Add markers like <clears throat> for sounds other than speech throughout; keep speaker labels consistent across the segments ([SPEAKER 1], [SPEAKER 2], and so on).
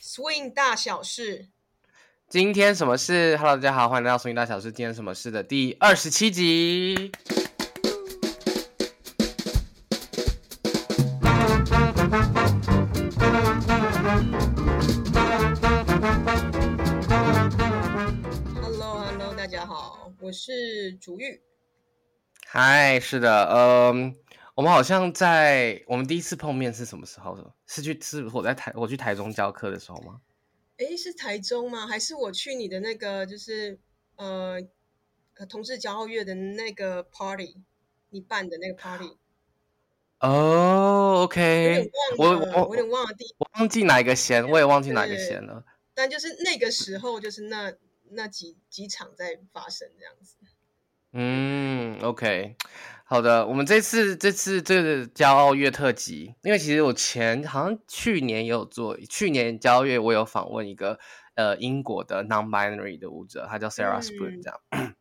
[SPEAKER 1] Swing 大小事，
[SPEAKER 2] 今天什么事？Hello，大家好，欢迎来到 Swing 大小事。今天什么事的第二十七集。
[SPEAKER 1] Hello，Hello，大家好，我是竹玉。
[SPEAKER 2] 嗨，是的，嗯。我们好像在我们第一次碰面是什么时候？是去是我在台我去台中教课的时候吗？
[SPEAKER 1] 诶，是台中吗？还是我去你的那个就是呃同事骄傲月的那个 party，你办的那个 party？
[SPEAKER 2] 哦，OK，我我
[SPEAKER 1] 我有点忘了第，
[SPEAKER 2] 我忘记哪一个弦，我也忘记哪一个弦了。
[SPEAKER 1] 但就是那个时候，就是那那几几场在发生这样子。
[SPEAKER 2] 嗯，OK。好的，我们这次这次这个骄傲月特辑，因为其实我前好像去年也有做，去年骄傲月我有访问一个呃英国的 non-binary 的舞者，他叫 Sarah Spoon 这样。嗯、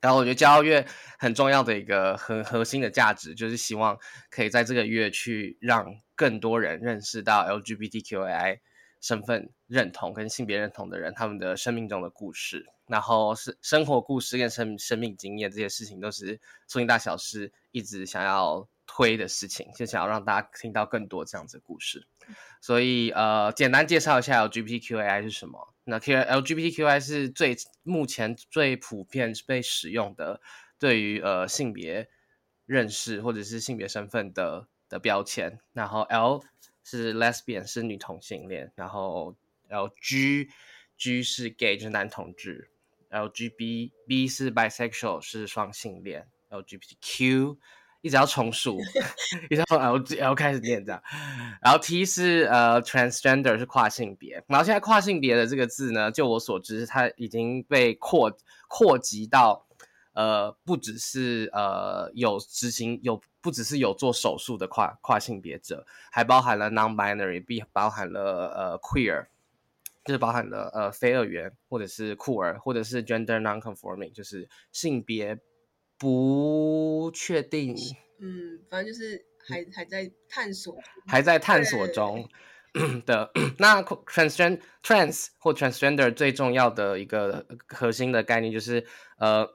[SPEAKER 2] 然后我觉得骄傲月很重要的一个很核心的价值，就是希望可以在这个月去让更多人认识到 LGBTQI 身份认同跟性别认同的人，他们的生命中的故事。然后是生活故事跟生生命经验这些事情，都是 Swing 大小事一直想要推的事情，就想要让大家听到更多这样子的故事。所以呃，简单介绍一下 LGBTQI 是什么？那 QLGBTQI 是最目前最普遍被使用的对于呃性别认识或者是性别身份的的标签。然后 L 是 Lesbian 是女同性恋，然后 LG G 是 Gay 就是男同志。，L G B B 是 bisexual 是双性恋，LGBTQ 一直要重数，<laughs> 一直要从 L L 开始念这样，然后 T 是呃 transgender 是跨性别，然后现在跨性别的这个字呢，就我所知，它已经被扩扩及到呃不只是呃有执行有不只是有做手术的跨跨性别者，还包含了 non-binary，并包含了呃 queer。就是包含了呃非二元或者是酷儿或者是 gender non-conforming，就是性别不确定。
[SPEAKER 1] 嗯，反正就是还还在探索，
[SPEAKER 2] 还在探索中的。<coughs> 那 transgender trans 或 transgender 最重要的一个核心的概念就是呃，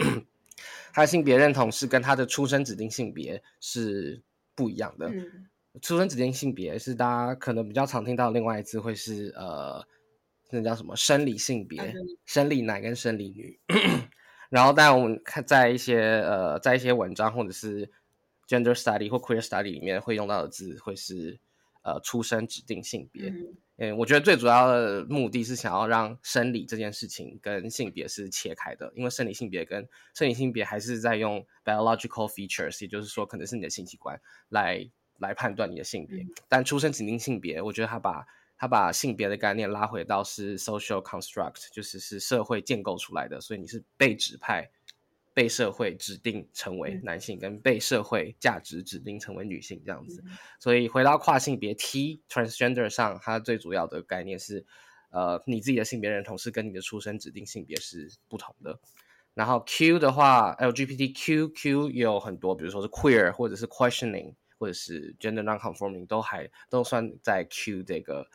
[SPEAKER 2] 他的性别认同是跟他的出生指定性别是不一样的。嗯、出生指定性别是大家可能比较常听到的另外一次会是呃。那叫什么生理性别，生理男跟生理女。<clears throat> 然后，当然我们看在一些呃，在一些文章或者是 gender study 或 queer study 里面会用到的字，会是呃出生指定性别。嗯，嗯，我觉得最主要的目的是想要让生理这件事情跟性别是切开的，因为生理性别跟生理性别还是在用 biological features，也就是说可能是你的性器官来来判断你的性别。嗯，但出生指定性别，我觉得他把他把性别的概念拉回到是 social construct，就是是社会建构出来的，所以你是被指派、被社会指定成为男性，跟被社会价值指定成为女性这样子。所以回到跨性别 T transgender 上，它最主要的概念是，呃，你自己的性别认同是跟你的出生指定性别是不同的。然后 Q 的话，LGBTQ Q 也有很多，比如说是 queer 或者是 questioning 或者是 gender non-conforming 都还都算在 Q 这个。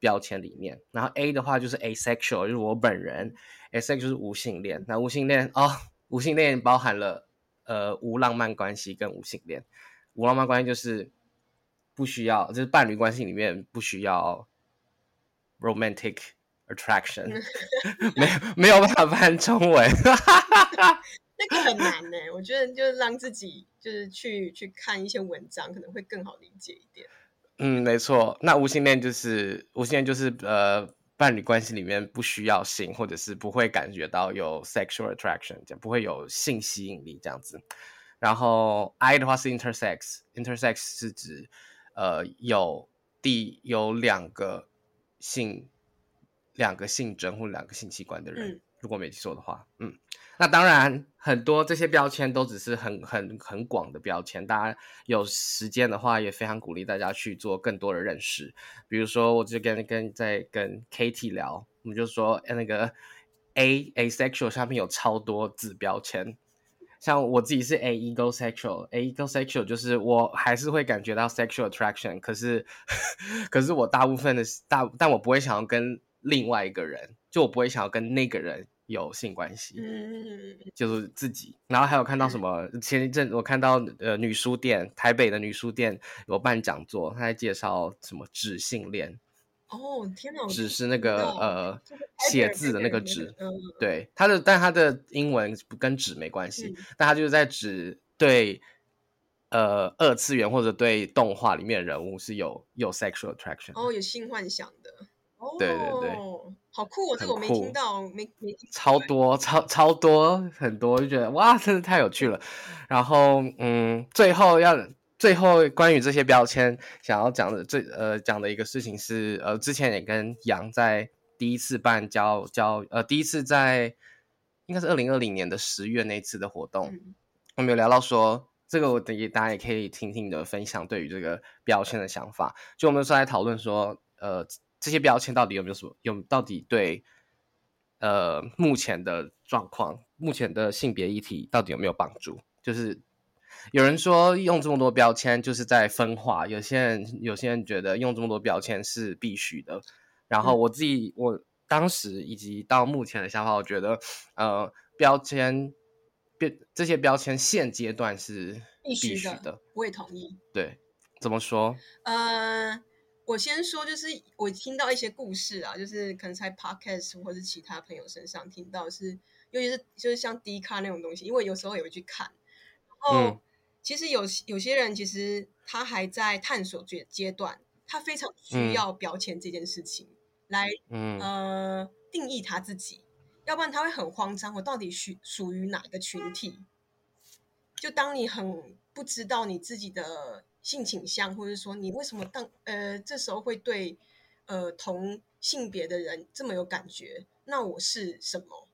[SPEAKER 2] 标签里面，然后 A 的话就是 asexual，就是我本人，asexual 就是无性恋。那无性恋哦，无性恋包含了呃无浪漫关系跟无性恋。无浪漫关系就是不需要，就是伴侣关系里面不需要 romantic attraction，<laughs> 没有没有办法翻中文，<laughs>
[SPEAKER 1] 那个很难呢。我觉得就是让自己就是去去看一些文章，可能会更好理解一点。
[SPEAKER 2] 嗯，没错。那无性恋就是无性恋就是呃，伴侣关系里面不需要性，或者是不会感觉到有 sexual attraction，这样不会有性吸引力这样子。然后 I 的话是 intersex，intersex 是指呃有第有两个性两个性征或两个性器官的人，如果没记错的话，嗯。那当然，很多这些标签都只是很很很广的标签。大家有时间的话，也非常鼓励大家去做更多的认识。比如说，我就跟跟在跟 Katie 聊，我们就说那个 A asexual 上面有超多子标签。像我自己是 aegosexual，aegosexual 就是我还是会感觉到 sexual attraction，可是可是我大部分的大，但我不会想要跟另外一个人，就我不会想要跟那个人有性关系，
[SPEAKER 1] 嗯，
[SPEAKER 2] 就是自己。然后还有看到什么？前一阵我看到呃女书店，台北的女书店有办讲座，他在介绍什么纸性恋。
[SPEAKER 1] 哦天哪！
[SPEAKER 2] 纸是那个呃写字的那个纸，
[SPEAKER 1] 嗯、
[SPEAKER 2] 对他的，但他的英文跟纸没关系，嗯、但他就是在指对呃二次元或者对动画里面的人物是有有 sexual attraction，
[SPEAKER 1] 哦有性幻想的，哦
[SPEAKER 2] 对对对，
[SPEAKER 1] 好酷哦，这个我没听到，没没听
[SPEAKER 2] 超多超超多很多，就觉得哇，真的太有趣了。然后嗯，最后要。最后，关于这些标签，想要讲的最呃讲的一个事情是，呃，之前也跟杨在第一次办交交呃第一次在应该是二零二零年的十月那次的活动，嗯、我们有聊到说，这个我等于大家也可以听听你的分享，对于这个标签的想法。就我们是在讨论说，呃，这些标签到底有没有什么有到底对呃目前的状况、目前的性别议题到底有没有帮助？就是。有人说用这么多标签就是在分化，有些人有些人觉得用这么多标签是必须的。然后我自己我当时以及到目前的想法，我觉得呃标签变这些标签现阶段是必须的，
[SPEAKER 1] 我也同意。
[SPEAKER 2] 对，怎么说？
[SPEAKER 1] 呃，我先说，就是我听到一些故事啊，就是可能在 podcast 或是其他朋友身上听到是，是尤其是就是像 D 卡那种东西，因为有时候也会去看，然后。嗯其实有有些人，其实他还在探索阶阶段，他非常需要标签这件事情、嗯、来，嗯呃，定义他自己，要不然他会很慌张，我到底属属于哪个群体？就当你很不知道你自己的性倾向，或者说你为什么当呃这时候会对呃同性别的人这么有感觉，那我是什么？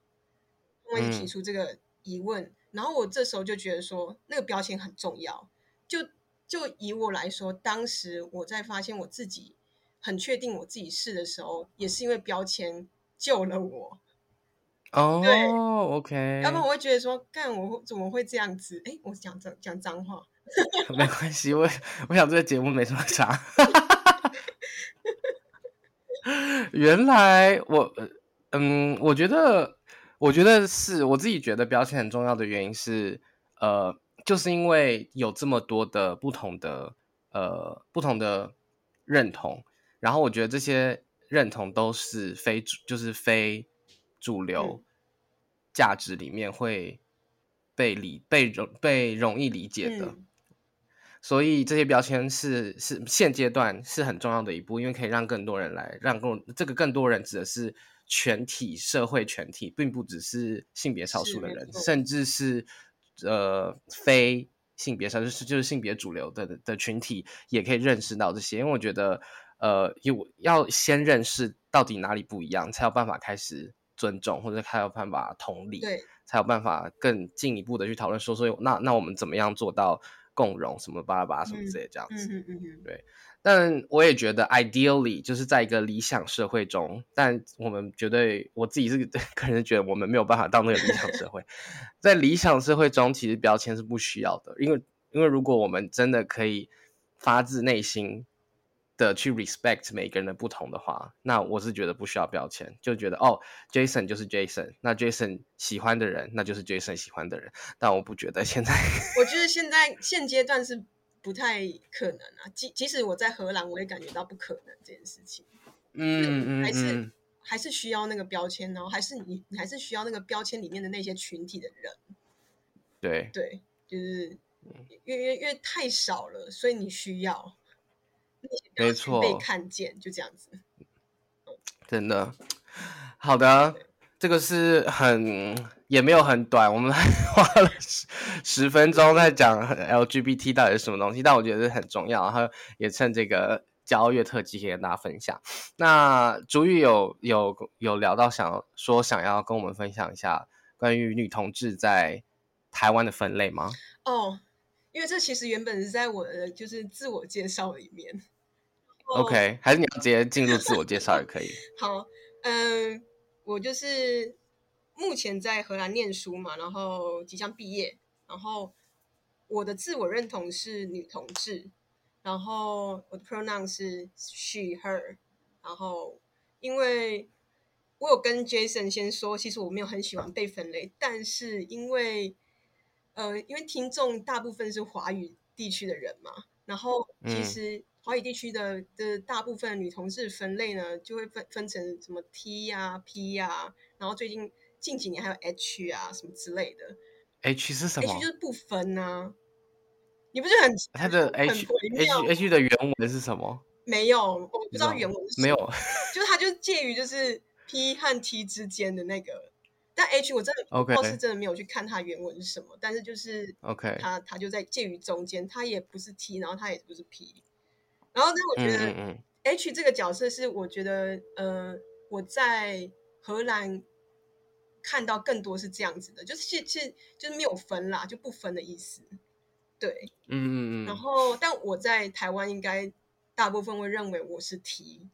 [SPEAKER 1] 我也提出这个疑问。嗯然后我这时候就觉得说，那个标签很重要。就就以我来说，当时我在发现我自己很确定我自己是的时候，也是因为标签救了我。
[SPEAKER 2] 哦，对，OK。
[SPEAKER 1] 要不然我会觉得说，干我怎么会这样子？哎，我讲脏讲脏话，<laughs>
[SPEAKER 2] 没关系。我我想这个节目没什么差。<laughs> 原来我嗯，我觉得。我觉得是我自己觉得标签很重要的原因是，呃，就是因为有这么多的不同的呃不同的认同，然后我觉得这些认同都是非主就是非主流价值里面会被理被容被容易理解的，嗯、所以这些标签是是现阶段是很重要的一步，因为可以让更多人来让更这个更多人指的是。全体社会全体，并不只是性别少数的人，甚至是呃非性别少数，就是就是性别主流的的群体，也可以认识到这些。因为我觉得，呃，有要先认识到底哪里不一样，才有办法开始尊重，或者才有办法同理，才有办法更进一步的去讨论说，说那那我们怎么样做到共融，什么巴拉巴拉什么之类这样子，
[SPEAKER 1] 嗯嗯嗯嗯，
[SPEAKER 2] 对。但我也觉得，ideally 就是在一个理想社会中，但我们绝对，我自己是 <laughs> 个人觉得我们没有办法到那个理想社会。<laughs> 在理想社会中，其实标签是不需要的，因为因为如果我们真的可以发自内心的去 respect 每个人的不同的话，那我是觉得不需要标签，就觉得哦，Jason 就是 Jason，那 Jason 喜欢的人，那就是 Jason 喜欢的人。但我不觉得 <laughs> 现在，
[SPEAKER 1] 我觉得现在现阶段是。不太可能啊！即即使我在荷兰，我也感觉到不可能这件事情。
[SPEAKER 2] 嗯嗯，
[SPEAKER 1] 还是、嗯、还是需要那个标签，然后还是你你还是需要那个标签里面的那些群体的人。
[SPEAKER 2] 对
[SPEAKER 1] 对，就是因为因为太少了，所以你需要那些标签被看见，就这样子。
[SPEAKER 2] 真的，好的。这个是很也没有很短，我们 <laughs> 花了十十分钟在讲 LGBT 到底是什么东西，但我觉得是很重要，然后也趁这个骄傲月特辑可以跟大家分享。那竹玉有有有聊到想说想要跟我们分享一下关于女同志在台湾的分类吗？
[SPEAKER 1] 哦，因为这其实原本是在我的就是自我介绍里面。
[SPEAKER 2] OK，还是你要直接进入自我介绍也可以。<laughs>
[SPEAKER 1] 好，嗯。我就是目前在荷兰念书嘛，然后即将毕业，然后我的自我认同是女同志，然后我的 pronoun 是 she her，然后因为我有跟 Jason 先说，其实我没有很喜欢被分类，但是因为呃，因为听众大部分是华语地区的人嘛，然后其实华语地区的的大部分女同志分类呢，就会分分成什么 T 呀、啊、P 呀、啊，然后最近近几年还有 H 啊什么之类的。
[SPEAKER 2] H 是什么
[SPEAKER 1] ？H 就是不分啊。你不是很
[SPEAKER 2] 它的 H H H 的原文是什么？
[SPEAKER 1] 没有，我不知道原文是什么。
[SPEAKER 2] 没有，
[SPEAKER 1] 就是它就介于就是 P 和 T 之间的那个。但 H 我真的倒是真的没有去看它原文是什么，但是就是
[SPEAKER 2] OK，
[SPEAKER 1] 它它就在介于中间，它也不是 T，然后它也不是 P。然后，但我觉得 H 这个角色是我觉得呃我在荷兰看到更多是这样子的，就是其实就是没有分啦，就不分的意思。对，嗯嗯嗯，然后，但我在台湾应该大部分会认为我是 T，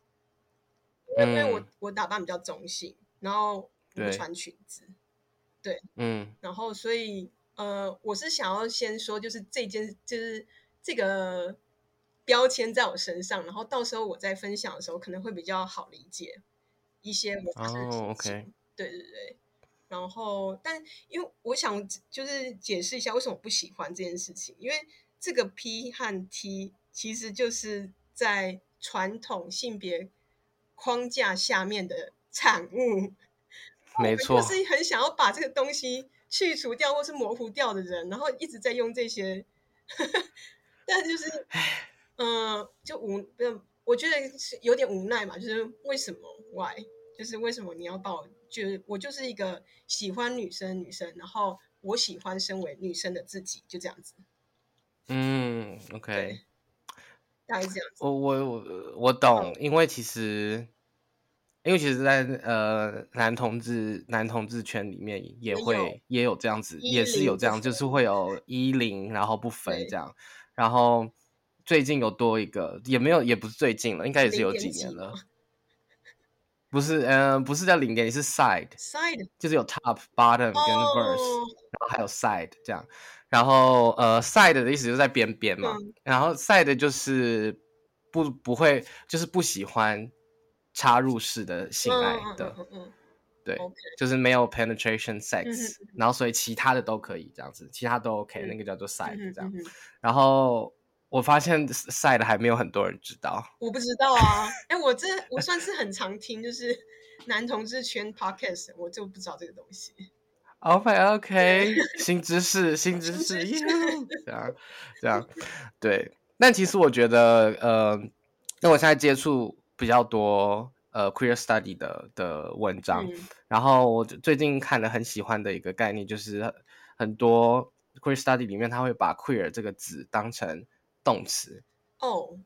[SPEAKER 1] 因为我、嗯、我打扮比较中性，然后不穿裙子，对，对嗯，然后所以呃，我是想要先说，就是这件就是这个标签在我身上，然后到时候我在分享的时候可能会比较好理解一些我发生的事情，对对对。然后，但因为我想就是解释一下为什么不喜欢这件事情，因为这个 P 和 T 其实就是在传统性别框架下面的产物，
[SPEAKER 2] 没错，
[SPEAKER 1] 就是很想要把这个东西去除掉或是模糊掉的人，然后一直在用这些，<laughs> 但就是，嗯、呃，就无，我觉得是有点无奈嘛，就是为什么？Why？就是为什么你要把我？就我就是一个喜欢女生女生，然后我喜欢身为女生的自己，就这样子。
[SPEAKER 2] 嗯，OK，
[SPEAKER 1] 大概是这样子。
[SPEAKER 2] 我我我我懂，因为其实，因为其实在，在呃男同志男同志圈里面也会有也有这样子，也是有这样，就是会有一零，然后不分这样。然后最近有多一个，也没有，也不是最近了，应该也是有几年了。<laughs> 不是，嗯、呃，不是叫零点，是 side，side 就是有 top、bottom 跟 verse，、oh. 然后还有 side 这样，然后呃，side 的意思就是在边边嘛，嗯、然后 side 就是不不会，就是不喜欢插入式的性爱的，嗯嗯嗯嗯、对.就是没有 penetration sex，、嗯、然后所以其他的都可以这样子，其他都 OK，、嗯、那个叫做 side 这样，然后。我发现 side 还没有很多人知道，
[SPEAKER 1] 我不知道啊。哎、欸，我这我算是很常听，就是男同志圈 podcast，我就不知道这个东西。
[SPEAKER 2] OK OK，新知识，新知识，这样这样，<laughs> 对。但其实我觉得，呃，那我现在接触比较多呃 queer study 的的文章，嗯、然后我最近看了很喜欢的一个概念，就是很多 queer study 里面他会把 queer 这个字当成动词哦，oh,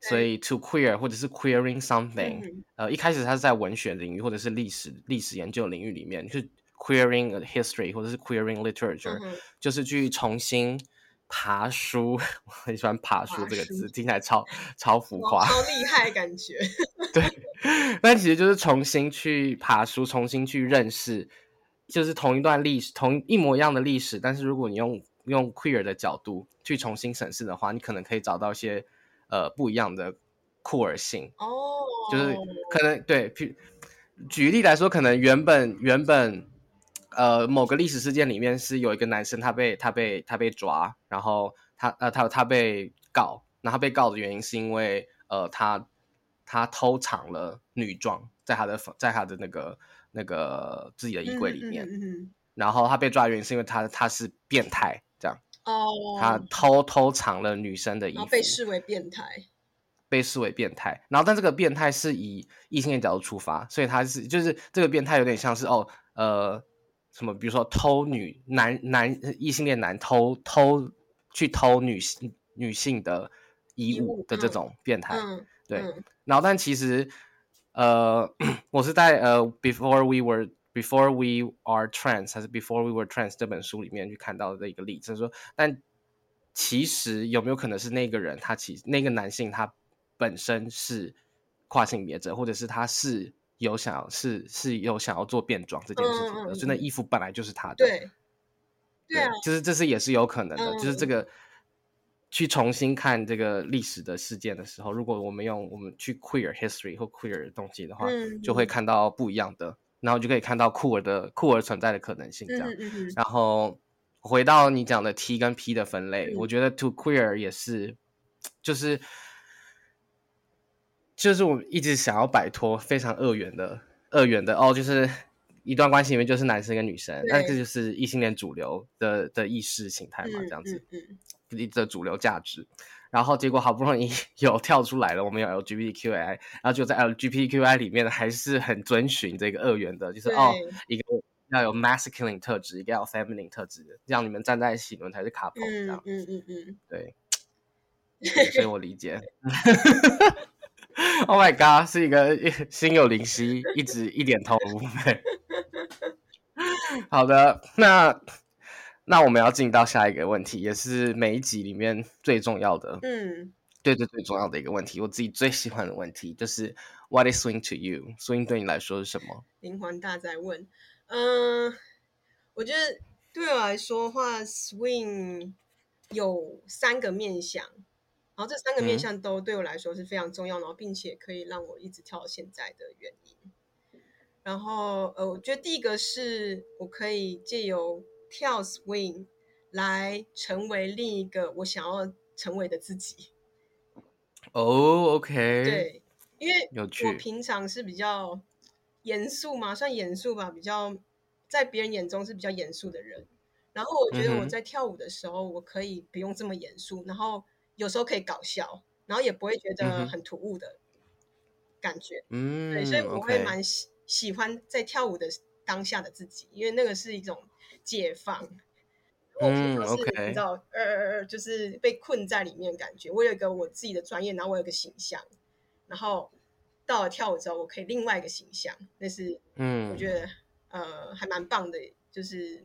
[SPEAKER 2] 所以 to queer 或者是 queering something，、嗯、呃，一开始它是在文学领域或者是历史历史研究领域里面，就是 queering history 或者是 queering literature，、嗯、就是去重新爬书。<laughs> 我很喜欢爬书这个字，听起来超超浮夸，
[SPEAKER 1] 超 <laughs> 厉害感觉。<laughs>
[SPEAKER 2] 对，但其实就是重新去爬书，重新去认识，就是同一段历史，同一模一样的历史，但是如果你用用 queer 的角度去重新审视的话，你可能可以找到一些呃不一样的酷儿性哦，oh. 就是可能对，举举例来说，可能原本原本呃某个历史事件里面是有一个男生他被他被他被抓，然后他呃他他被告，那他被告的原因是因为呃他他偷藏了女装在他的在他的那个那个自己的衣柜里面，嗯嗯嗯、然后他被抓的原因是因为他他是变态。这样哦，oh, 他偷偷藏了女生的衣服，
[SPEAKER 1] 被视为变态，
[SPEAKER 2] 被视为变态。然后，但这个变态是以异性恋角度出发，所以他是就是这个变态有点像是哦，呃，什么，比如说偷女男男异性恋男偷偷去偷女性女性的衣物的这种变态，嗯、对。嗯、然后，但其实呃，<clears throat> 我是在呃，before we were。Before we are trans，还是 Before we were trans 这本书里面去看到的一个例子，说，但其实有没有可能是那个人，他其实那个男性他本身是跨性别者，或者是他是有想要是是有想要做变装这件事情的，所以、嗯、那衣服本来就是他的。对，对啊，就是这是也是有可能的，嗯、就是这个去重新看这个历史的事件的时候，如果我们用我们去 queer history 或 queer 的东西的话，嗯、就会看到不一样的，然后就可以看到酷儿的酷儿存在的可能性这样。然后回到你讲的 T 跟 P 的分类，嗯、我觉得 to queer 也是，就是就是我一直想要摆脱非常二元的二元的哦，就是一段关系里面就是男生跟女生，那这就是异性恋主流的的意识形态嘛，嗯、这样子。嗯嗯。的主流价值，然后结果好不容易有跳出来了，我们有 LGBTQI，然后就在 LGBTQI 里面还是很遵循这个二元的，就是哦，一个要有 masculine 特质，一个要有 feminine 特质的，这样你们站在一起，你们才是 couple，这样，嗯嗯嗯嗯，<laughs> 对，所以我理解。<laughs> <laughs> Oh my god，是一个 <laughs> 心有灵犀，一直一点通。<laughs> 好的，那。那我们要进到下一个问题，也是每一集里面最重要的，嗯，对对，最重要的一个问题，我自己最喜欢的问题就是 What is swing to you？swing 对你来说是什么？
[SPEAKER 1] 灵魂大在问，嗯、呃，我觉得对我来说的话，swing 有三个面向，然后这三个面向都对我来说是非常重要，然后并且可以让我一直跳到现在的原因。然后呃，我觉得第一个是我可以借由跳 swing 来成为另一个我想要成为的自己。
[SPEAKER 2] 哦、oh，OK。
[SPEAKER 1] 对，因为我平常是比较严肃嘛，算严肃吧，比较在别人眼中是比较严肃的人。然后我觉得我在跳舞的时候，我可以不用这么严肃，然后有时候可以搞笑，然后也不会觉得很突兀的感觉。嗯，对，所以我会蛮喜喜欢在跳舞的当下的自己，因为那个是一种。解放，嗯，OK，你知道，呃，就是被困在里面感觉。我有一个我自己的专业，然后我有一个形象，然后到了跳舞之后，我可以另外一个形象，那是，嗯，我觉得，呃，还蛮棒的，就是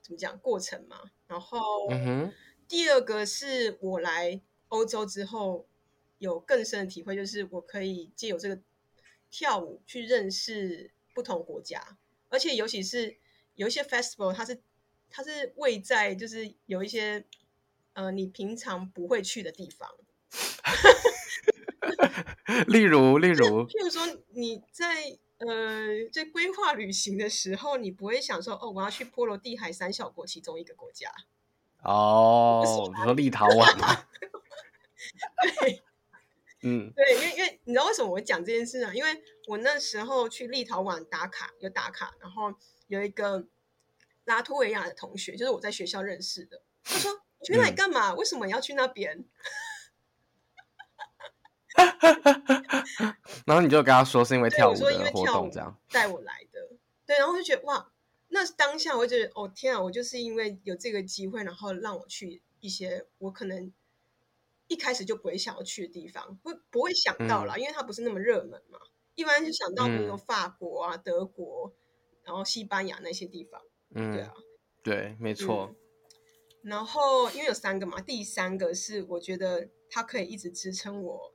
[SPEAKER 1] 怎么讲过程嘛。然后，嗯，第二个是我来欧洲之后有更深的体会，就是我可以借由这个跳舞去认识不同国家，而且尤其是。有一些 festival，它是它是位在就是有一些呃你平常不会去的地方，
[SPEAKER 2] 例 <laughs> 如例如，
[SPEAKER 1] 譬如说你在呃在规划旅行的时候，你不会想说哦，我要去波罗的海三小国其中一个国家。
[SPEAKER 2] 哦，比如说立陶宛，<laughs> <laughs>
[SPEAKER 1] 对，嗯，对，因为因为你知道为什么我会讲这件事啊？因为我那时候去立陶宛打卡，有打卡，然后。有一个拉脱维亚的同学，就是我在学校认识的。他说：“你去那里干嘛？嗯、为什么你要去那边？” <laughs>
[SPEAKER 2] 然后你就跟他说是因为跳舞的活动这样
[SPEAKER 1] 带我来的。对，然后我就觉得哇，那当下我就觉得哦天啊，我就是因为有这个机会，然后让我去一些我可能一开始就不会想要去的地方，不不会想到啦，嗯、因为它不是那么热门嘛。一般就想到比如说法国啊、嗯、德国。然后西班牙那些地方，嗯，对啊，
[SPEAKER 2] 对，没错。
[SPEAKER 1] 嗯，然后因为有三个嘛，第三个是我觉得它可以一直支撑我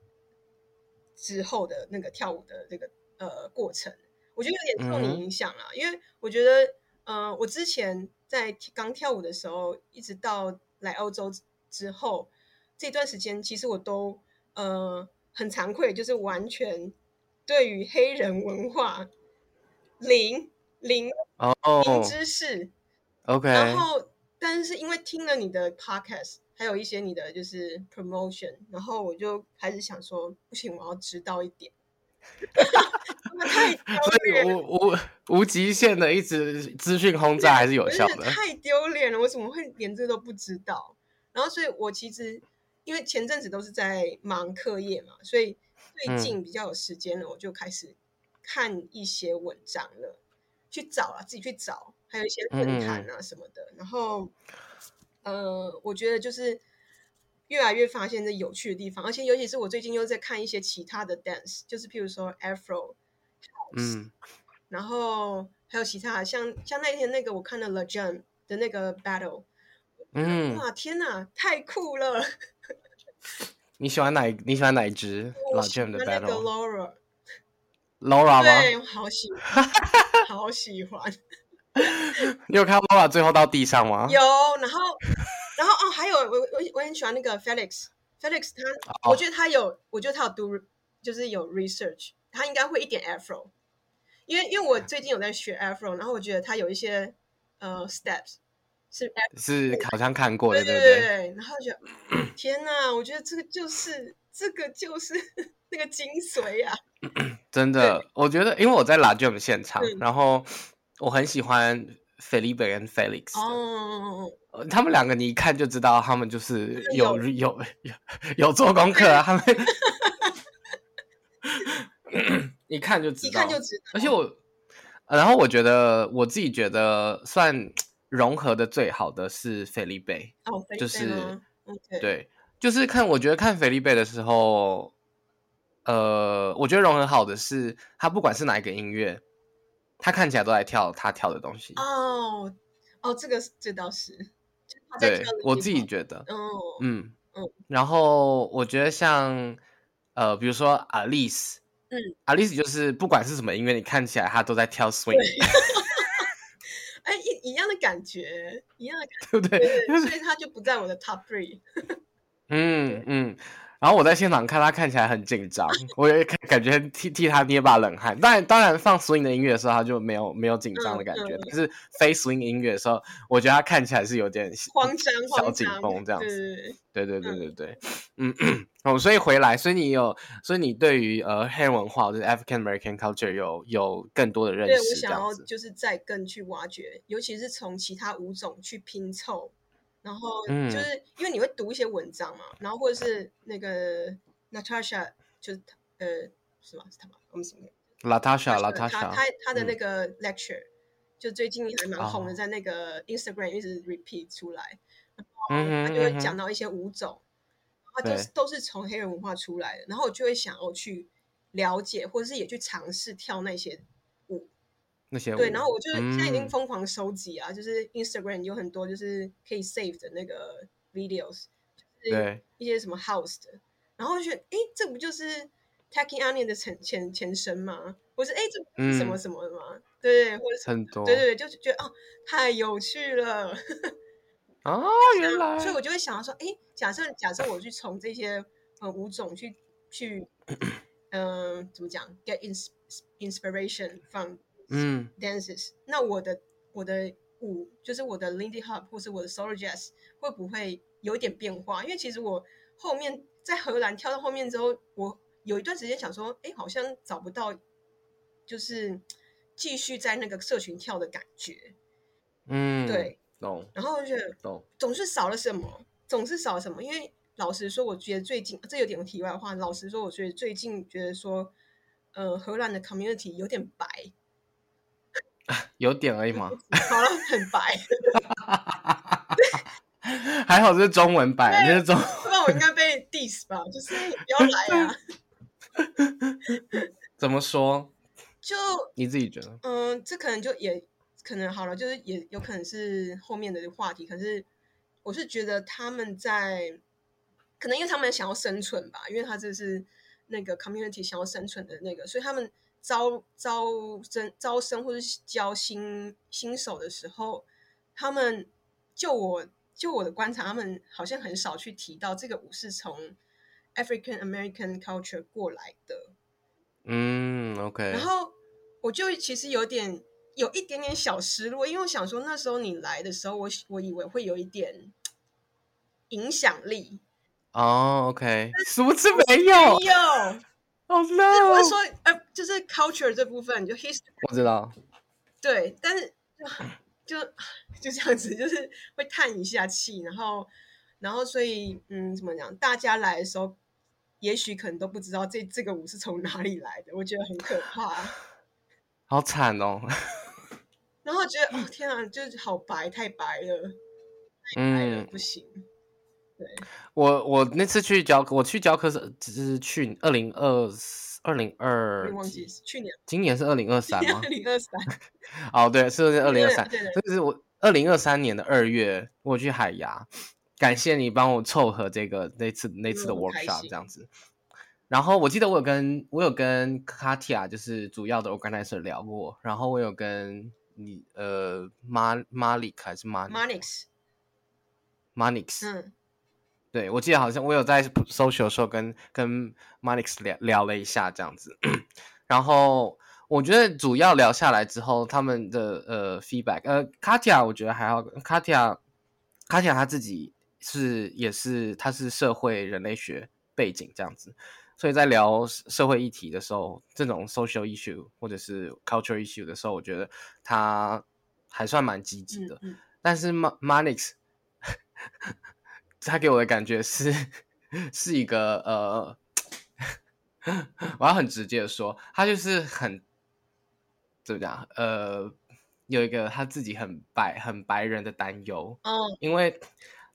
[SPEAKER 1] 之后的那个跳舞的这个呃过程，我觉得有点受你影响啦。嗯，因为我觉得，呃，我之前在刚跳舞的时候，一直到来欧洲之后这段时间，其实我都呃很惭愧，就是完全对于黑人文化零。零哦，oh, 零知识
[SPEAKER 2] ，OK。
[SPEAKER 1] 然后，但是因为听了你的 podcast，还有一些你的就是 promotion，然后我就开始想说，不行，我要知道一点。<laughs> 太 <laughs> 丢脸，
[SPEAKER 2] 无无无极限的一直资讯轰炸还是有效的。
[SPEAKER 1] 太丢脸了，我怎么会连这都不知道？然后，所以我其实因为前阵子都是在忙课业嘛，所以最近比较有时间了，嗯、我就开始看一些文章了。去找啊，自己去找，还有一些论坛啊什么的。嗯、然后，呃，我觉得就是越来越发现这有趣的地方，而且尤其是我最近又在看一些其他的 dance，就是譬如说 Afro House，嗯，然后还有其他像像那天那个我看了 Le Jam 的那个 battle，嗯，哇，天哪，太酷了！
[SPEAKER 2] 你喜欢哪？你喜欢哪一只？老 Jam 的
[SPEAKER 1] battle？Laura 吗？对，我好喜欢，好喜欢。<laughs>
[SPEAKER 2] 你有看 Laura 最后到地上吗？
[SPEAKER 1] 有，然后然后哦，还有我我我很喜欢那个 Felix，Felix 他，oh. 我觉得他有，我觉得他有 do 就是有 research，他应该会一点 Afro，因为因为我最近有在学 Afro，然后我觉得他有一些呃 steps 是
[SPEAKER 2] 是好像看过的，
[SPEAKER 1] 对对对，然后就天哪，我觉得这个就是这个就是 <laughs> 那个精髓啊，<clears throat>
[SPEAKER 2] 真的，我觉得因为我在 La Jam 现场，然后我很喜欢。Felipe 跟 Felix，哦，他们两个你一看就知道，他们就是有有有有，有做功课啊，他们 <laughs> <laughs> 一看就知道，
[SPEAKER 1] 一看就知道。
[SPEAKER 2] 而且我，然后我觉得我自己觉得算融合的最好的是 Felipe，
[SPEAKER 1] 哦，
[SPEAKER 2] 就是？对，就是看我觉得看 Felipe 的时候，呃，我觉得融合好的是他不管是哪一个音乐。他看起来都在跳他跳的东西。
[SPEAKER 1] 哦哦，这个这倒是，
[SPEAKER 2] 对我自己觉得，哦、嗯嗯，然后我觉得像呃，比如说 Alice，嗯，Alice 就是不管是什么音乐，你看起来他都在跳 <laughs> swing，
[SPEAKER 1] 哎，一一样的感觉，一样的感觉，
[SPEAKER 2] 对不
[SPEAKER 1] 对？所以他就不在我的 top three，
[SPEAKER 2] 嗯 <laughs> 嗯。然后我在现场看他看起来很紧张，我也感觉替替他捏把冷汗。当然，当然放 swing 的音乐的时候，他就没有没有紧张的感觉。但是非 swing 音乐的时候，我觉得他看起来是有点
[SPEAKER 1] 慌张、
[SPEAKER 2] 小紧绷这样子。对对对对对，嗯哦，所以回来，所以你有，所以你对于呃黑人文化，就是 African American culture 有有更多的认识。对，我
[SPEAKER 1] 想要就是再更去挖掘，尤其是从其他舞种去拼凑。然后就是因为你会读一些文章嘛，嗯、然后或者是那个 Natasha，就是呃，是吗？是他吗？我们什么
[SPEAKER 2] ？Latasha，Latasha，
[SPEAKER 1] 他他他的那个 lecture，、嗯、就最近还蛮红的，在那个 Instagram 一直 repeat 出来，然后他就会讲到一些舞种，然后就是都是从黑人文化出来的，然后我就会想要去了解，或者是也去尝试跳那些。
[SPEAKER 2] 那些
[SPEAKER 1] 对，然后我就现在已经疯狂收集啊，嗯、就是 Instagram 有很多就是可以 save 的那个 videos，就是一些什么 house 的，然后就觉得哎，这不就是 Taking Onion 的前前前身吗？我是哎，这不是什么什么的吗？嗯、对，或者
[SPEAKER 2] 很多，
[SPEAKER 1] 对对对，就觉得哦，太有趣了。<laughs>
[SPEAKER 2] 啊、哦，原来，
[SPEAKER 1] 所以我就会想要说，哎，假设假设我去从这些呃舞种去去，嗯、呃，怎么讲，get ins inspiration from 嗯，dances。那我的我的舞就是我的 Lindy Hop 或是我的 Solo Jazz 会不会有一点变化？因为其实我后面在荷兰跳到后面之后，我有一段时间想说，哎，好像找不到就是继续在那个社群跳的感觉。嗯，对，懂。然后我觉得懂，总是少了什么，总是少了什么。因为老实说，我觉得最近这有点题外话。老实说，我觉得最近觉得说，呃，荷兰的 community 有点白。<laughs>
[SPEAKER 2] 有点而已嘛，<laughs>
[SPEAKER 1] 好了，很白，<laughs>
[SPEAKER 2] 还好是中文版，就是中，
[SPEAKER 1] 不然我应该被 diss 吧，就是不要来啊。
[SPEAKER 2] 怎么说？
[SPEAKER 1] 就
[SPEAKER 2] 你自己觉得？
[SPEAKER 1] 嗯，这可能就也可能好了，就是也有可能是后面的话题。可是我是觉得他们在，可能因为他们想要生存吧，因为他这是那个 community 想要生存的那个，所以他们。招招生招生或者教新新手的时候，他们就我就我的观察，他们好像很少去提到这个舞是从 African American culture 过来的。
[SPEAKER 2] 嗯，OK。
[SPEAKER 1] 然后我就其实有点有一点点小失落，因为我想说那时候你来的时候，我我以为会有一点影响力。
[SPEAKER 2] 哦，OK，是不是没有？
[SPEAKER 1] 没有。
[SPEAKER 2] 好难哦！
[SPEAKER 1] 我是说，呃，就是 culture 这部分，就 history，
[SPEAKER 2] 我知道。
[SPEAKER 1] 对，但是就就这样子，就是会叹一下气，然后，然后，所以，嗯，怎么讲？大家来的时候，也许可能都不知道这这个舞是从哪里来的，我觉得很可怕。<laughs>
[SPEAKER 2] 好惨哦！
[SPEAKER 1] 然后觉得，哦，天啊，就是好白，太白了，太白了，嗯，不行。对
[SPEAKER 2] 我我那次去教，我去教科是只是去二零二二零二，
[SPEAKER 1] 忘记是去年，
[SPEAKER 2] 今年是二零二三吗？<laughs>
[SPEAKER 1] 二零二三，<laughs>
[SPEAKER 2] 哦对，是二零二三，这是我二零二三年的二月，我去海牙，感谢你帮我凑合这个那次那次的 workshop 这样子。然后我记得我有跟我有跟 Katia 就是主要的 organizer 聊过，然后我有跟你呃 Malik 还是 Manix Monix。
[SPEAKER 1] 嗯，
[SPEAKER 2] 对，我记得好像我有在 social 的时候跟跟 Monix 聊聊了一下这样子，<clears throat> 然后我觉得主要聊下来之后，他们的呃 feedback，呃，Katya 我觉得还好 Katya 他自己是也是他是社会人类学背景这样子。所以在聊社会议题的时候，这种 social issue 或者是 cultural issue 的时候，我觉得他还算蛮积极的。嗯嗯、但是 Monix 他给我的感觉是是一个呃，<laughs> 我要很直接的说，他就是很怎么讲？呃，有一个他自己很白很白人的担忧。哦，因为。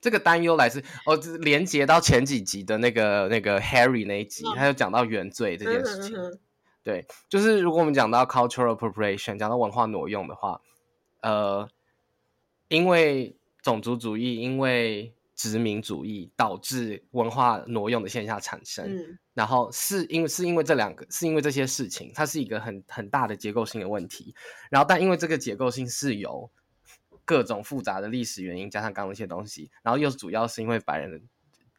[SPEAKER 2] 这个担忧来自哦，连接到前几集的那个那个 Harry 那一集，他就讲到原罪这件事情。嗯、对，就是如果我们讲到 cultural appropriation，讲到文化挪用的话，呃，因为种族主义，因为殖民主义导致文化挪用的现象产生。嗯、然后是因为是因为这两个，是因为这些事情，它是一个很很大的结构性的问题。然后，但因为这个结构性是由各种复杂的历史原因，加上刚刚那些东西，然后又主要是因为白人的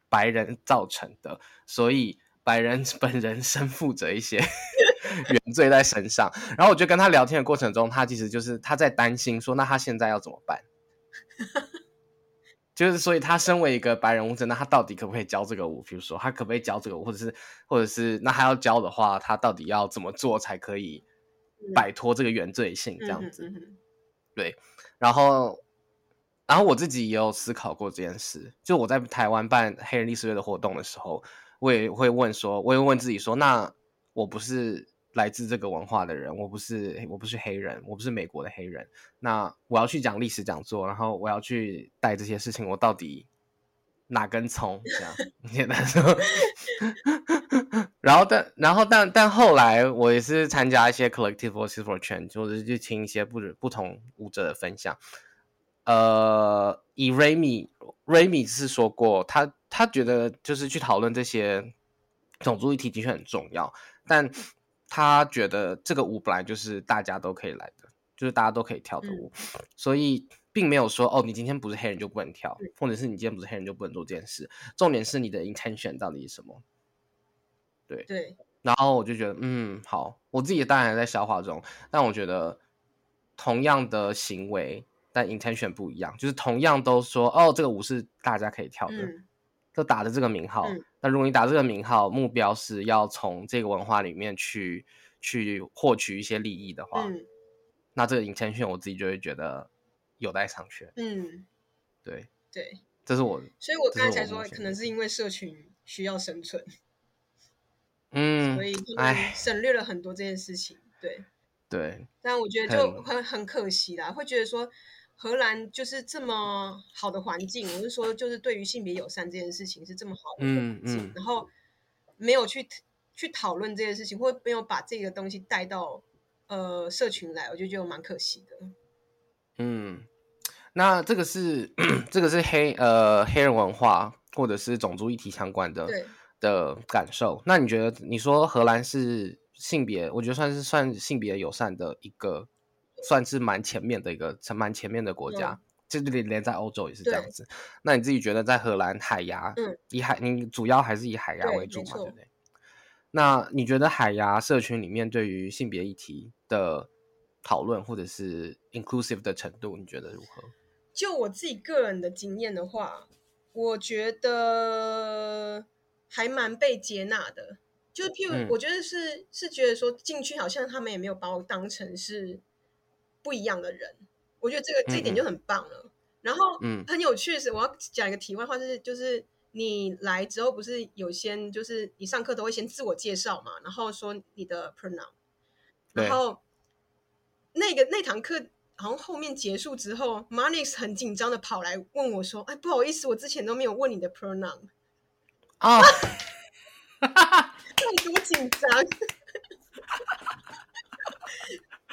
[SPEAKER 2] 白人造成的，所以白人 <laughs> 本人身负着一些 <laughs> 原罪在身上。然后我觉得跟他聊天的过程中，他其实就是他在担心说，那他现在要怎么办？<laughs> 就是所以，他身为一个白人舞者，那他到底可不可以教这个舞？比如说，他可不可以教这个舞，或者是，或者是，那他要教的话，他到底要怎么做才可以摆脱这个原罪性？这样子，对。然后，然后我自己也有思考过这件事。就我在台湾办黑人历史月的活动的时候，我也会问说，我也会问自己说，那我不是来自这个文化的人，我不是，我不是黑人，我不是美国的黑人，那我要去讲历史讲座，然后我要去带这些事情，我到底哪根葱？这样 <laughs> 简单说。<laughs> 然后但，然后但但后来，我也是参加一些 collective voice for change，或者是去听一些不不同舞者的分享。呃，以 Remy，Remy 是说过，他他觉得就是去讨论这些种族议题的确很重要，但他觉得这个舞本来就是大家都可以来的，就是大家都可以跳的舞，嗯、所以并没有说哦，你今天不是黑人就不能跳，或者是你今天不是黑人就不能做这件事。重点是你的 intention 到底是什么？对对，然后我就觉得，嗯，好，我自己当然在消化中，但我觉得同样的行为，但 intention 不一样，就是同样都说，哦，这个舞是大家可以跳的，嗯、都打着这个名号。那、嗯、如果你打这个名号，目标是要从这个文化里面去去获取一些利益的话，嗯、那这个 intention 我自己就会觉得有待商榷。嗯，对对，这是我，
[SPEAKER 1] 所以我刚才说，可能是因为社群需要生存。<laughs>
[SPEAKER 2] 嗯，
[SPEAKER 1] 所以省略了很多这件事情，对
[SPEAKER 2] 对。
[SPEAKER 1] 但我觉得就很很可惜啦，会觉得说荷兰就是这么好的环境，我是说就是对于性别友善这件事情是这么好的环境，嗯嗯、然后没有去去讨论这件事情，或没有把这个东西带到呃社群来，我就觉得蛮可惜的。
[SPEAKER 2] 嗯，那这个是这个是黑呃黑人文化或者是种族议题相关的，的感受，那你觉得你说荷兰是性别，我觉得算是算性别友善的一个，算是蛮前面的一个，蛮前面的国家，这里连在欧洲也是这样子。那你自己觉得在荷兰海牙，嗯，以海，你主要还是以海牙为主嘛，对，对不对？那你觉得海牙社群里面对于性别议题的讨论或者是 inclusive 的程度，你觉得如何？
[SPEAKER 1] 就我自己个人的经验的话，我觉得。还蛮被接纳的，就譬如我觉得是、嗯、是觉得说进去好像他们也没有把我当成是不一样的人，我觉得这个这一点就很棒了。嗯、然后嗯很有趣的是，我要讲一个题外话，就是就是你来之后不是有先就是你上课都会先自我介绍嘛，然后说你的 pronoun，然后那个那堂课好像后面结束之后，Monix 很紧张的跑来问我说：“哎，不好意思，我之前都没有问你的 pronoun。”
[SPEAKER 2] 啊！
[SPEAKER 1] 哈哈哈，多紧张！<laughs>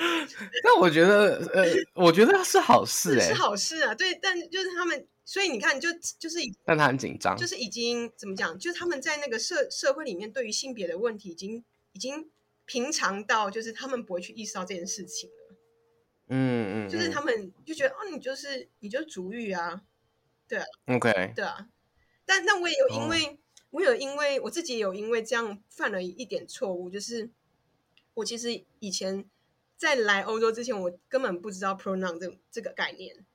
[SPEAKER 1] <laughs>
[SPEAKER 2] 但我觉得，呃，我觉得是好事，哎，
[SPEAKER 1] 是好事啊。对，但就是他们，所以你看，就就是，
[SPEAKER 2] 但他很紧张，
[SPEAKER 1] 就是已经怎么讲？就是他们在那个社社会里面，对于性别的问题，已经已经平常到，就是他们不会去意识到这件事情了。
[SPEAKER 2] 嗯嗯，
[SPEAKER 1] 就是他们就觉得，哦，你就是你就是主语啊。对啊
[SPEAKER 2] ，OK，
[SPEAKER 1] 对啊。但那我也有因为、哦、我有因为我自己也有因为这样犯了一点错误，就是我其实以前在来欧洲之前，我根本不知道 pronoun 这这个概念。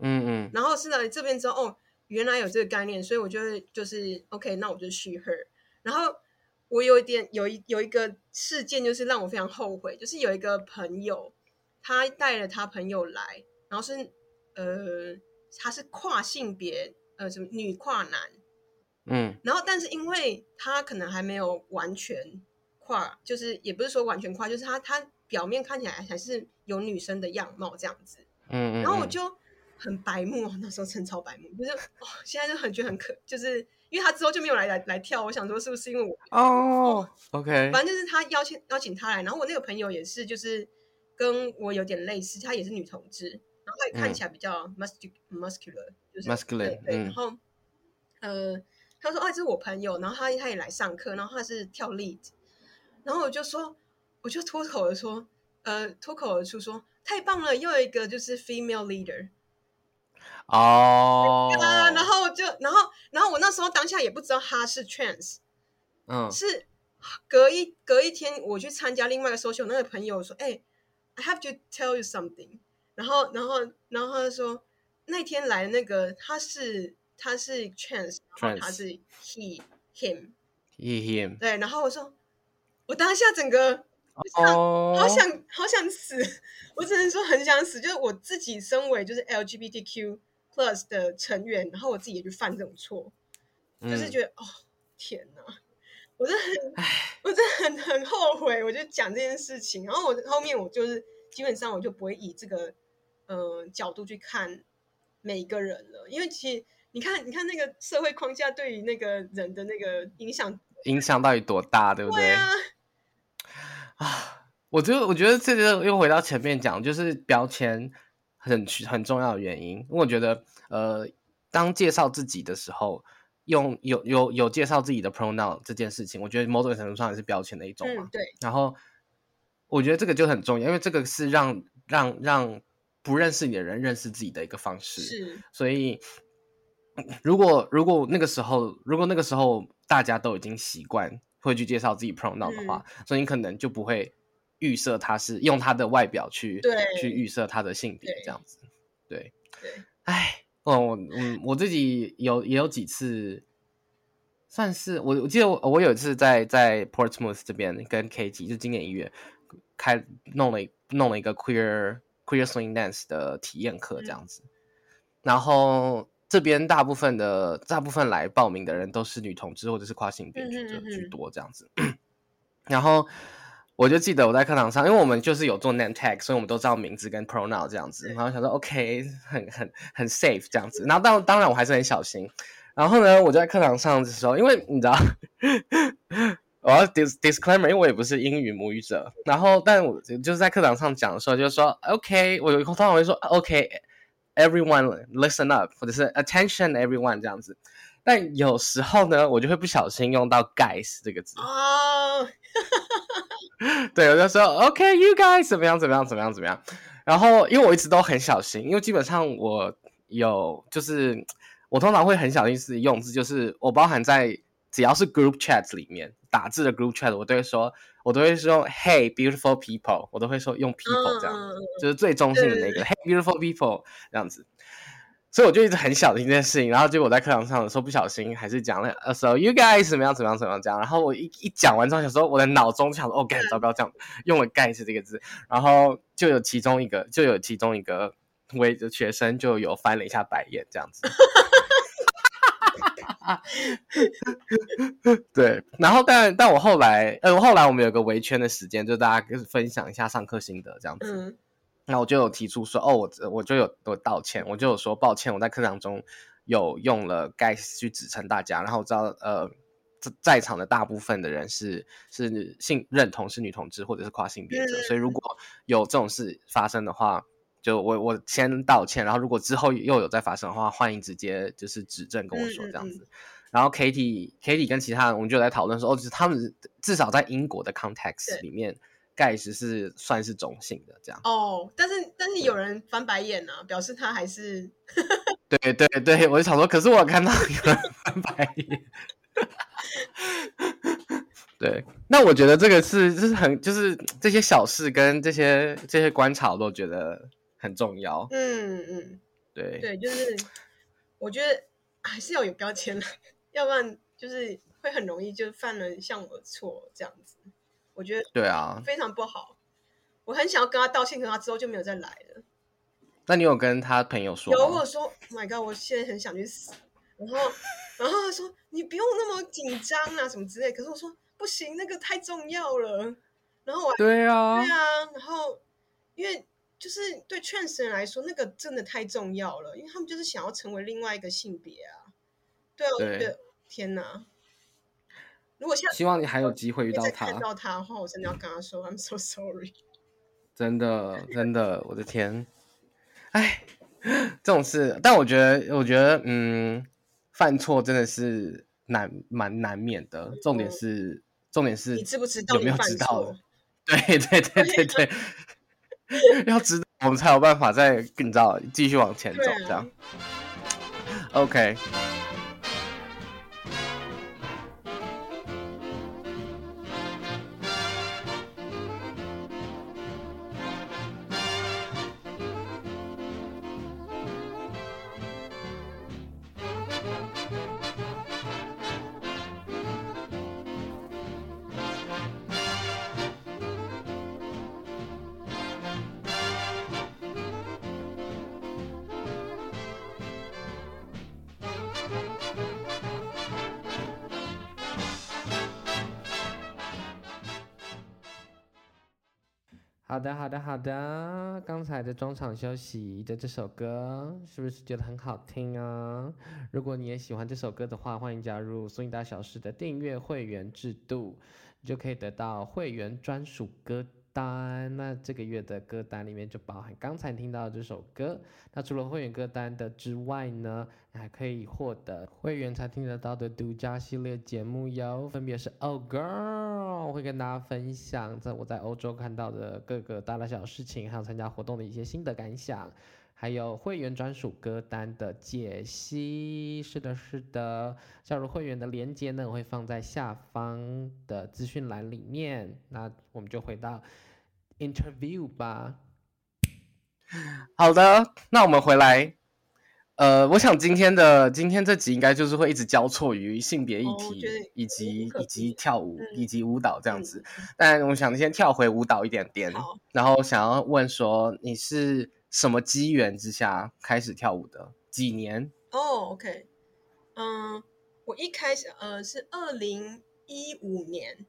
[SPEAKER 2] 嗯嗯。
[SPEAKER 1] 然后是来这边之后，哦，原来有这个概念，所以我就会就是 OK，那我就 she her。然后我有一点有一有一个事件，就是让我非常后悔，就是有一个朋友，他带了他朋友来，然后是呃，他是跨性别，呃，什么女跨男，
[SPEAKER 2] 嗯，
[SPEAKER 1] 然后但是因为他可能还没有完全跨，就是也不是说完全跨，就是他他表面看起来还是有女生的样貌这样子，
[SPEAKER 2] 嗯，嗯，
[SPEAKER 1] 然后我就很白目，那时候真超白目，就是哦，现在就很觉得很可，就是。因为他之后就没有来来来跳，我想说是不是因为我
[SPEAKER 2] 哦，OK，
[SPEAKER 1] 反正就是他邀请邀请他来，然后我那个朋友也是，就是跟我有点类似，他也是女同志，然后他也看起来比较 muscular，嗯、muscular，就是
[SPEAKER 2] muscular，
[SPEAKER 1] 对，然后、嗯、呃，他说啊，这是我朋友，然后他他也来上课，然后他是跳 lead，然后我就说，我就脱口而出，呃，脱口而出说太棒了，又有一个就是 female leader。
[SPEAKER 2] 哦、oh.
[SPEAKER 1] 啊，然后就，然后，然后我那时候当下也不知道他是 trans，
[SPEAKER 2] 嗯，
[SPEAKER 1] 是隔一隔一天我去参加另外一个 social，那个朋友说，哎、欸，I have to tell you something，然后，然后，然后他就说那天来的那个他是他是 trans，, trans. 他是 he him
[SPEAKER 2] he him，
[SPEAKER 1] 对，然后我说我当下整个。哦，好想好想死！我只能说很想死。就是我自己身为就是 LGBTQ plus 的成员，然后我自己也去犯这种错，嗯、就是觉得哦天哪！我真的很，我真的很很后悔，我就讲这件事情。然后我后面我就是基本上我就不会以这个呃角度去看每一个人了，因为其实你看你看那个社会框架对于那个人的那个影响，影
[SPEAKER 2] 响到底多大，对不对？
[SPEAKER 1] 对啊。
[SPEAKER 2] 啊，<sighs> 我觉得，我觉得这个又回到前面讲，就是标签很很重要的原因。因为我觉得，呃，当介绍自己的时候，用有有有介绍自己的 pronoun 这件事情，我觉得某种程度上也是标签的一种嘛。
[SPEAKER 1] 嗯，对。
[SPEAKER 2] 然后，我觉得这个就很重要，因为这个是让让让不认识你的人认识自己的一个方式。
[SPEAKER 1] 是。所
[SPEAKER 2] 以，如果如果那个时候，如果那个时候大家都已经习惯。会去介绍自己 pronoun 的话，嗯，所以你可能就不会预设他是用他的外表去去预设他的性别这样子。对，对，哎，哦，我嗯，我自己有也有几次，算是我我记得我我有一次在在 Portsmouth 这边跟 Katie 就今年一月开弄了弄了一个 queer queer swing dance 的体验课这样子，嗯，然后。这边大部分的大部分来报名的人都是女同志或者是跨性别居居多这样子，然后我就记得我在课堂上，因为我们就是有做 name tag，所以我们都知道名字跟 pronoun 这样子，然后想说 OK 很很很 safe 这样子，然后当当然我还是很小心，然后呢我就在课堂上的时候，因为你知道 <laughs> 我要 dis disclaimer，因为我也不是英语母语者，然后但我就是在课堂上讲的时候就说 OK，我有通常会说 OK。Everyone listen up，或者是 attention everyone 这样子，但有时候呢，我就会不小心用到 guys 这个字。哦、oh. <laughs> 对，我就说 OK，you、okay, guys 怎么样？怎么样？怎么样？怎么样？然后因为我一直都很小心，因为基本上我有就是我通常会很小心自己用字，就是我包含在只要是 group chat 里面打字的 group chat，我都会说。我都会说 Hey beautiful people，我都会说用 people 这样，uh, 就是最中性的那个 Hey beautiful people 这样子，所以我就一直很小心这件事情，然后结果我在课堂上的时候不小心还是讲了 So you guys 怎么样怎么样怎么样这样，然后我一一讲完之后，想说我的脑中想说哦，干，糟糕，这样用了 guys 这个字，然后就有其中一个就有其中一个围着学生就有翻了一下白眼这样子。啊，<laughs> 对，然后但但我后来，呃，后来我们有个围圈的时间，就大家分享一下上课心得这样子。嗯，那我就有提出说，哦，我我就有我道歉，我就有说抱歉，我在课堂中有用了 guys 去指称大家，然后我知道，呃，在场的大部分的人是是性认同是女同志或者是跨性别者，嗯，所以如果有这种事发生的话。就我我先道歉，然后如果之后又有再发生的话，欢迎直接就是指正跟我说这样子。嗯嗯嗯、然后 Katie Katie 跟其他人我们就在讨论说，哦，就是他们至少在英国的 context 里面，guys 是算是中性的这样。
[SPEAKER 1] 哦，但是但是有人翻白眼呢、啊，表示他还是 <laughs>
[SPEAKER 2] 对对对，我就想说，可是我看到有人翻白眼。对，那我觉得这个是就是很就是这些小事跟这些这些观察，我都觉得很重要。
[SPEAKER 1] 嗯嗯，
[SPEAKER 2] 对
[SPEAKER 1] 对，就是我觉得还是要有标签的，<laughs> 要不然就是会很容易就犯了像我的错这样子。我觉得对啊，非常不好。我很想要跟他道歉，可他之后就没有再来了。
[SPEAKER 2] 那你有跟他朋友说？
[SPEAKER 1] 有，我说，Oh my God，我现在很想去死。然后，然后他说，你不用那么紧张啊，什么之类。可是我说。不行，那个太重要了。然后我
[SPEAKER 2] 对啊，
[SPEAKER 1] 对啊，然后因为就是对 trans 人来说，那个真的太重要了，因为他们就是想要成为另外一个性别啊。对啊，我觉得天哪！如果
[SPEAKER 2] 希望你还有机会遇到他，
[SPEAKER 1] 看到他的话，我真的要跟他说，I'm so sorry。<laughs>
[SPEAKER 2] 真的，真的，我的天！哎，这种事，但我觉得，我觉得，嗯，犯错真的是难，蛮难免的。重点是。重点是
[SPEAKER 1] 你知不知道有没有知道？<laughs>
[SPEAKER 2] 对对对对对，<laughs> <laughs> 要知道我们才有办法再更你知道继续往前走，这样。OK。中场休息的这首歌，是不是觉得很好听啊？如果你也喜欢这首歌的话，欢迎加入苏韵达小事的订阅会员制度，你就可以得到会员专属歌单。那这个月的歌单里面就包含刚才听到的这首歌。那除了会员歌单的之外呢，还可以获得会员才听得到的独家系列节目哟，分别是 Oh Girl。我会跟大家分享在我在欧洲看到的各个大大小小事情，还有参加活动的一些心得感想，还有会员专属歌单的解析。是的，是的，加入会员的链接呢，我会放在下方的资讯栏里面。那我们就回到 interview 吧。好的，那我们回来。呃，我想今天的今天这集应该就是会一直交错于性别议题，哦、以及以及跳舞、嗯、以及舞蹈这样子。嗯、但我想先跳回舞蹈一点点，然后想要问说你是什么机缘之下开始跳舞的？几年？
[SPEAKER 1] 哦，OK，嗯，我一开始呃是二零一五年，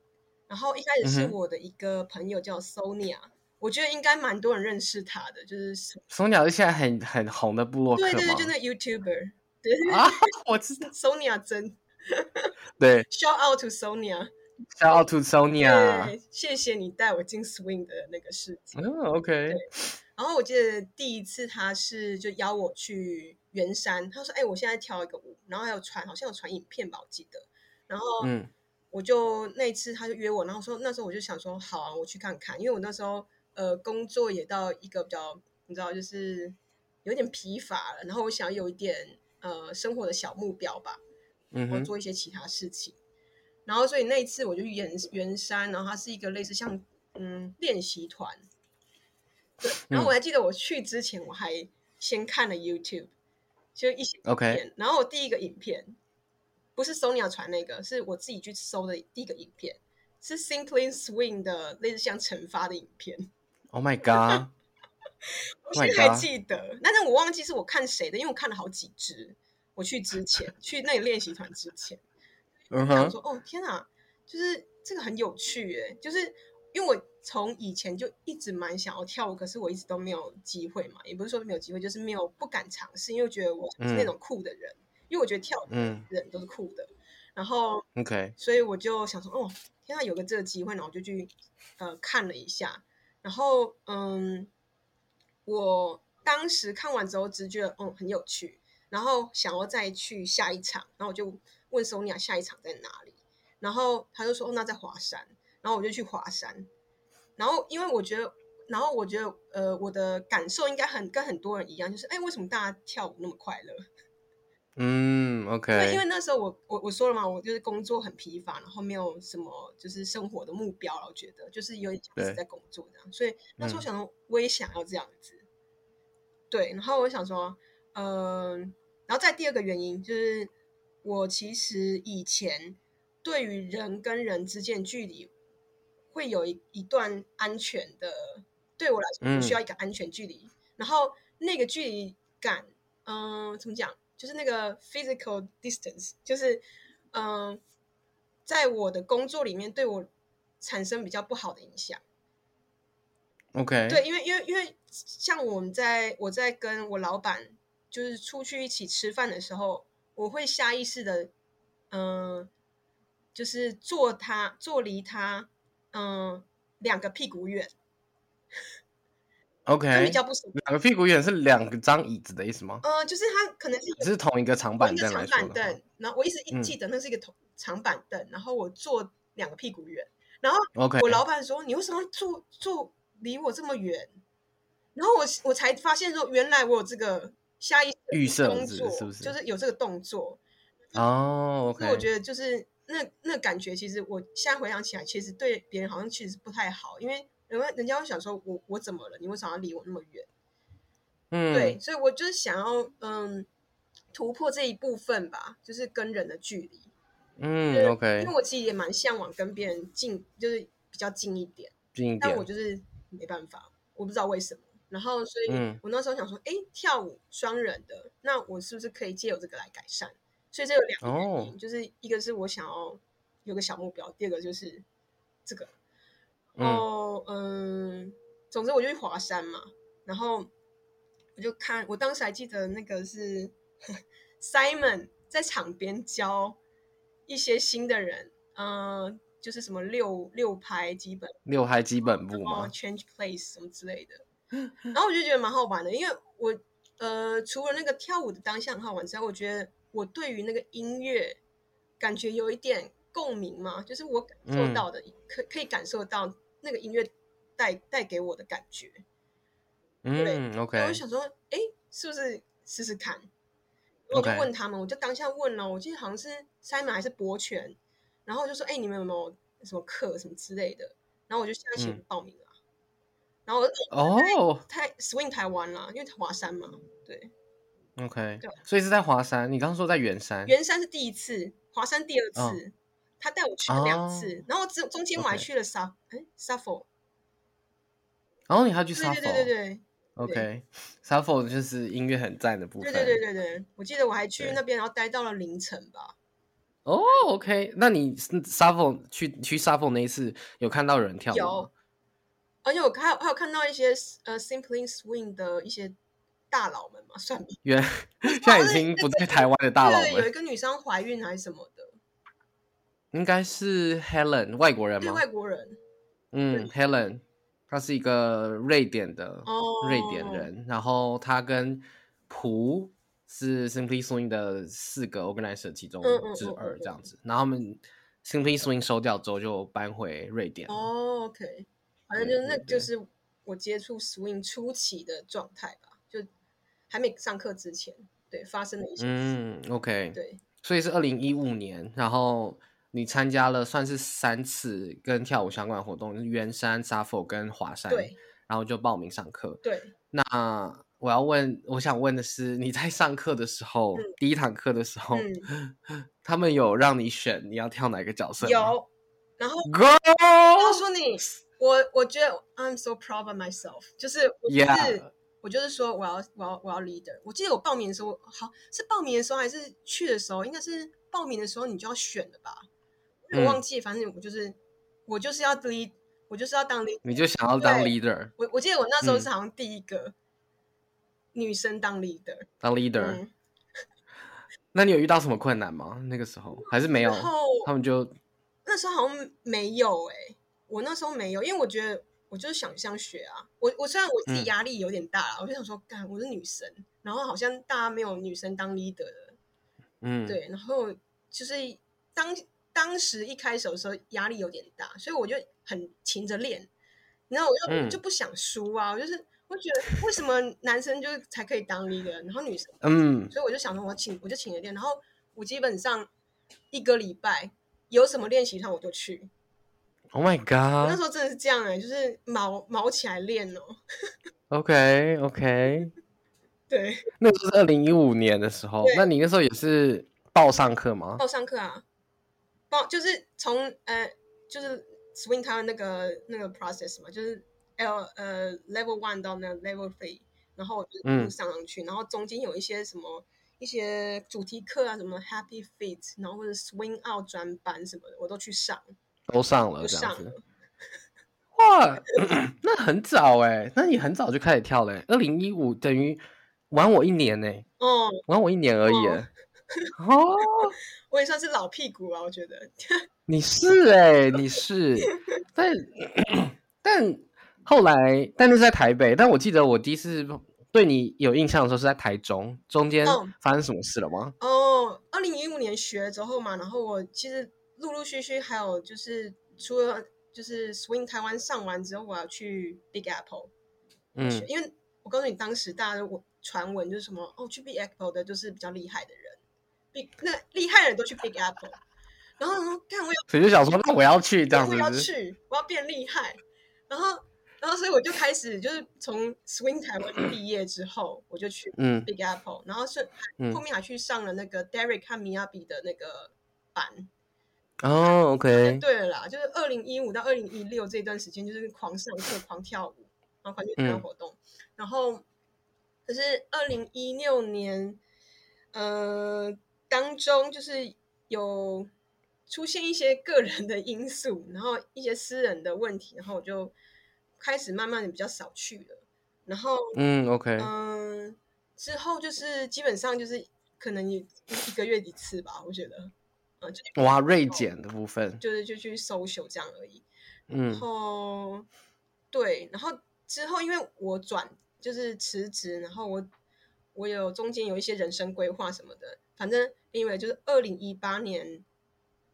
[SPEAKER 1] 然后一开始是我的一个朋友叫 Sonia。嗯我觉得应该蛮多人认识他的，就是
[SPEAKER 2] Sonia 是现在很很红的部落客
[SPEAKER 1] 对对对，就那 YouTuber，对
[SPEAKER 2] 啊，<laughs> 我知道
[SPEAKER 1] Sonia 真，<laughs>
[SPEAKER 2] 对
[SPEAKER 1] ，Shout out to Sonia，Shout
[SPEAKER 2] out to Sonia，
[SPEAKER 1] 对，谢谢你带我进 Swing 的那个世界。
[SPEAKER 2] 嗯、oh，OK。
[SPEAKER 1] 然后我记得第一次他是就邀我去圆山，他说：“哎，我现在跳一个舞，然后还有传，好像有传影片吧，我记得。”然后嗯，我就那一次他就约我，然后说那时候我就想说好啊，我去看看，因为我那时候。呃，工作也到一个比较，你知道，就是有点疲乏了。然后我想有一点呃生活的小目标吧，嗯哼，我做一些其他事情。然后所以那一次我就去圆圆山，然后它是一个类似像嗯练习团。对，然后我还记得我去之前我还先看了 YouTube，就一些。OK。然后我第一个影片不是 Sonia 传那个，是我自己去搜的第一个影片，是 Simply Swing 的类似像惩罚的影片。
[SPEAKER 2] Oh my god！<laughs>
[SPEAKER 1] 我现在还记得，oh、但是我忘记是我看谁的，因为我看了好几支。我去之前，去那个练习团之前，嗯哼，说哦天哪，就是这个很有趣哎，就是因为我从以前就一直蛮想要跳舞，可是我一直都没有机会嘛，也不是说没有机会，就是没有不敢尝试，因为我觉得我是那种酷的人，嗯、因为我觉得跳舞的人都是酷的，嗯、然后 OK，所以我就想说哦天啊，有个这个机会，然后我就去呃看了一下。然后，嗯，我当时看完之后，只觉得嗯很有趣，然后想要再去下一场，然后我就问 Sonia 下一场在哪里，然后他就说哦那在华山，然后我就去华山，然后因为我觉得然后我觉得呃，我的感受应该很跟很多人一样，就是哎，为什么大家跳舞那么快乐？<laughs>
[SPEAKER 2] 嗯，OK，
[SPEAKER 1] 因为那时候我我我说了嘛，我就是工作很疲乏，然后没有什么就是生活的目标了，我觉得就是有点像是在工作这样，所以那时候想说我也想要这样子，嗯、对，然后我想说，嗯、呃，然后再第二个原因就是我其实以前对于人跟人之间距离会有一一段安全的，对我来说需要一个安全距离，嗯、然后那个距离感，嗯、呃，怎么讲？就是那个 physical distance，就是嗯、呃，在我的工作里面对我产生比较不好的影响。
[SPEAKER 2] OK，
[SPEAKER 1] 对，因为因为因为像我们在我在跟我老板就是出去一起吃饭的时候，我会下意识的嗯、呃，就是坐他坐离他嗯、呃、两个屁股远。
[SPEAKER 2] OK，
[SPEAKER 1] 比较不熟。
[SPEAKER 2] 两个屁股远是两张椅子的意思吗？
[SPEAKER 1] 呃，就是它可能是
[SPEAKER 2] 是同一个长板凳，
[SPEAKER 1] 长板凳。然后我一直一记得那是一个同长板凳，嗯、然后我坐两个屁股远。然后我老板说：“ Okay. 你为什么坐坐离我这么远？”然后我我才发现说，原来我有这个下意识的动作，是不是？就是有这个动作。
[SPEAKER 2] 哦、oh,，OK。
[SPEAKER 1] 我觉得就是那那感觉，其实我现在回想起来，其实对别人好像其实不太好，因为。人家人家会想说我，我我怎么了？你为什么要离我那么远？嗯，对，所以我就是想要嗯突破这一部分吧，就是跟人的距离。
[SPEAKER 2] 嗯，OK。
[SPEAKER 1] 因为我其实也蛮向往跟别人近，就是比较近一点。
[SPEAKER 2] 近一点。
[SPEAKER 1] 但我就是没办法，我不知道为什么。然后，所以我那时候想说，哎、嗯，跳舞双人的，那我是不是可以借由这个来改善？所以这有两个原因，哦、就是一个是我想要有个小目标，第二个就是这个。然后嗯，嗯，总之我就去华山嘛，然后我就看，我当时还记得那个是 <laughs> Simon 在场边教一些新的人，嗯，就是什么六六拍基本
[SPEAKER 2] 六拍基本步嘛
[SPEAKER 1] ，Change Place 什么之类的，然后我就觉得蛮好玩的，因为我呃除了那个跳舞的当下很好玩之外，我觉得我对于那个音乐感觉有一点共鸣嘛，就是我感受到的，嗯、可可以感受到。那个音乐带带给我的感觉，
[SPEAKER 2] 嗯，OK，
[SPEAKER 1] 我就想说，哎，是不是试试看？我就问他们，我就当下问了，我记得好像是 Simon 还是博泉，然后我就说，哎，你们有没有什么课什么之类的？然后我就下去报名了，然后哦，台 Swing 台湾啦，因为华山嘛，对
[SPEAKER 2] ，OK，对，所以是在华山。你刚刚说在圆山，
[SPEAKER 1] 圆山是第一次，华山第二次。他带我去了两次，哦、然后中中间我还去了沙哎沙佛，
[SPEAKER 2] 然后你还去沙佛？
[SPEAKER 1] 对对对对
[SPEAKER 2] ，OK，<laughs> 沙佛就是音乐很赞的部分。
[SPEAKER 1] 对对对对对，我记得我还去那边，然后待到了凌晨吧。
[SPEAKER 2] 哦，OK，那你沙佛去去沙佛那一次有看到有人跳舞吗？
[SPEAKER 1] 有，而且我还有还有看到一些呃 Simply Swing 的一些大佬们嘛，算
[SPEAKER 2] 原 <laughs> 现在已经不在台湾的大佬们，
[SPEAKER 1] 有一个女生怀孕还是什么的。
[SPEAKER 2] 应该是 Helen 外国人吗？
[SPEAKER 1] 外国人。
[SPEAKER 2] 嗯，Helen，她是一个瑞典的瑞典人，oh. 然后她跟蒲是 Simply Swing 的四个 organizer 其中之二这样子，然后他们 Simply Swing 收掉之后就搬回瑞典。
[SPEAKER 1] 哦、oh,，OK，反正就是那就是我接触 Swing 初期的状态吧，就还没上课之前，对，发生的一些事。嗯
[SPEAKER 2] ，OK，
[SPEAKER 1] 对，
[SPEAKER 2] 所以是二零一五年，然后。你参加了算是三次跟跳舞相关的活动，圆山、沙佛跟华山，
[SPEAKER 1] 对，
[SPEAKER 2] 然后就报名上课。
[SPEAKER 1] 对，
[SPEAKER 2] 那我要问，我想问的是，你在上课的时候，嗯、第一堂课的时候，嗯、他们有让你选你要跳哪个角色吗？
[SPEAKER 1] 有，然
[SPEAKER 2] 后!
[SPEAKER 1] 告诉你，我我觉得 I'm so proud of myself，就是我就是
[SPEAKER 2] Yeah.
[SPEAKER 1] 我就是说我要我要我要 leader。我记得我报名的时候，好是报名的时候还是去的时候？应该是报名的时候你就要选的吧。我忘记，反正我就是我就是要 lead，我就是要当 leader。
[SPEAKER 2] 你就想要当 leader？
[SPEAKER 1] 我我记得我那时候是好像第一个女生当 leader。
[SPEAKER 2] 当 leader？<laughs> 那你有遇到什么困难吗？那个时候还是没有？他们就
[SPEAKER 1] 那时候好像没有哎，我那时候没有，因为我觉得我就是想象学啊。我我虽然我自己压力有点大啦，我就想说，干我是女生，然后好像大家没有女生当 leader 的，嗯，对，然后就是当。当时一开始的时候压力有点大，所以我就很勤着练。然后我又、嗯、就不想输啊，我就是我觉得为什么男生就是才可以当 leader，然后女生，嗯，所以我就想说，我请我就请了练，然后我基本上一个礼拜有什么练习上我就去。
[SPEAKER 2] Oh my god！
[SPEAKER 1] 那时候真的是这样哎、欸，就是毛毛起来练哦、喔。
[SPEAKER 2] OK OK，<laughs>
[SPEAKER 1] 对，
[SPEAKER 2] 那个是二零一五年的时候，那你那时候也是报上课吗？
[SPEAKER 1] 报上课啊，报就是从呃就是 Swing Taiwan 那个那个 process 嘛，就是 L 呃 Level One 到那个 Level Three，然后我就上上去，嗯、然后中间有一些什么一些主题课啊，什么 Happy Feet，然后或者 Swing Out 专班什么的，我都去上，
[SPEAKER 2] 都上了，这样子。哇，<clears throat> 那很早哎，那你很早就开始跳了。二零一五等于玩我一年呢。哦，玩我一年而已。哦，<laughs>
[SPEAKER 1] 我也算是老屁股啊，我觉得。
[SPEAKER 2] 你是哎，你是，<laughs> 但 <clears throat> 但后来，但是在台北。但我记得我第一次对你有印象的时候是在台中，中间发生什么事了吗？
[SPEAKER 1] 哦，二零一五年学了之后嘛，然后我其实陆陆续续还有就是除了。就是 Swing 台湾上完之后，我要去 Big Apple，嗯，因为我告诉你，当时大家我传闻就是什么哦，去 Big Apple 的就是比较厉害的人，Big 那厉害的人都去 Big Apple，然后呢，看我有，
[SPEAKER 2] 所以就想说，那我要去这样子，
[SPEAKER 1] 我要去，我要变厉害，然后，然后所以我就开始就是从 Swing 台湾毕业之后，我就去 Big Apple，嗯，然后是后面还去上了那个 Derek 和 Miyabi 的那个班。
[SPEAKER 2] 哦、oh，OK。
[SPEAKER 1] 对了啦，就是二零一五到二零一六这段时间，就是狂上课、狂跳舞，然后狂去参加活动。嗯、然后，可是二零一六年，呃，当中就是有出现一些个人的因素，然后一些私人的问题，然后我就开始慢慢的比较少去了。然后，
[SPEAKER 2] 嗯，OK，
[SPEAKER 1] 嗯，之后就是基本上就是可能一一个月一次吧，我觉得。
[SPEAKER 2] 哇，锐减的部分
[SPEAKER 1] 就是就去 social 这样而已。嗯，然后对，然后之后因为我转就是辞职，然后我我有中间有一些人生规划什么的，反正因为就是二零一八年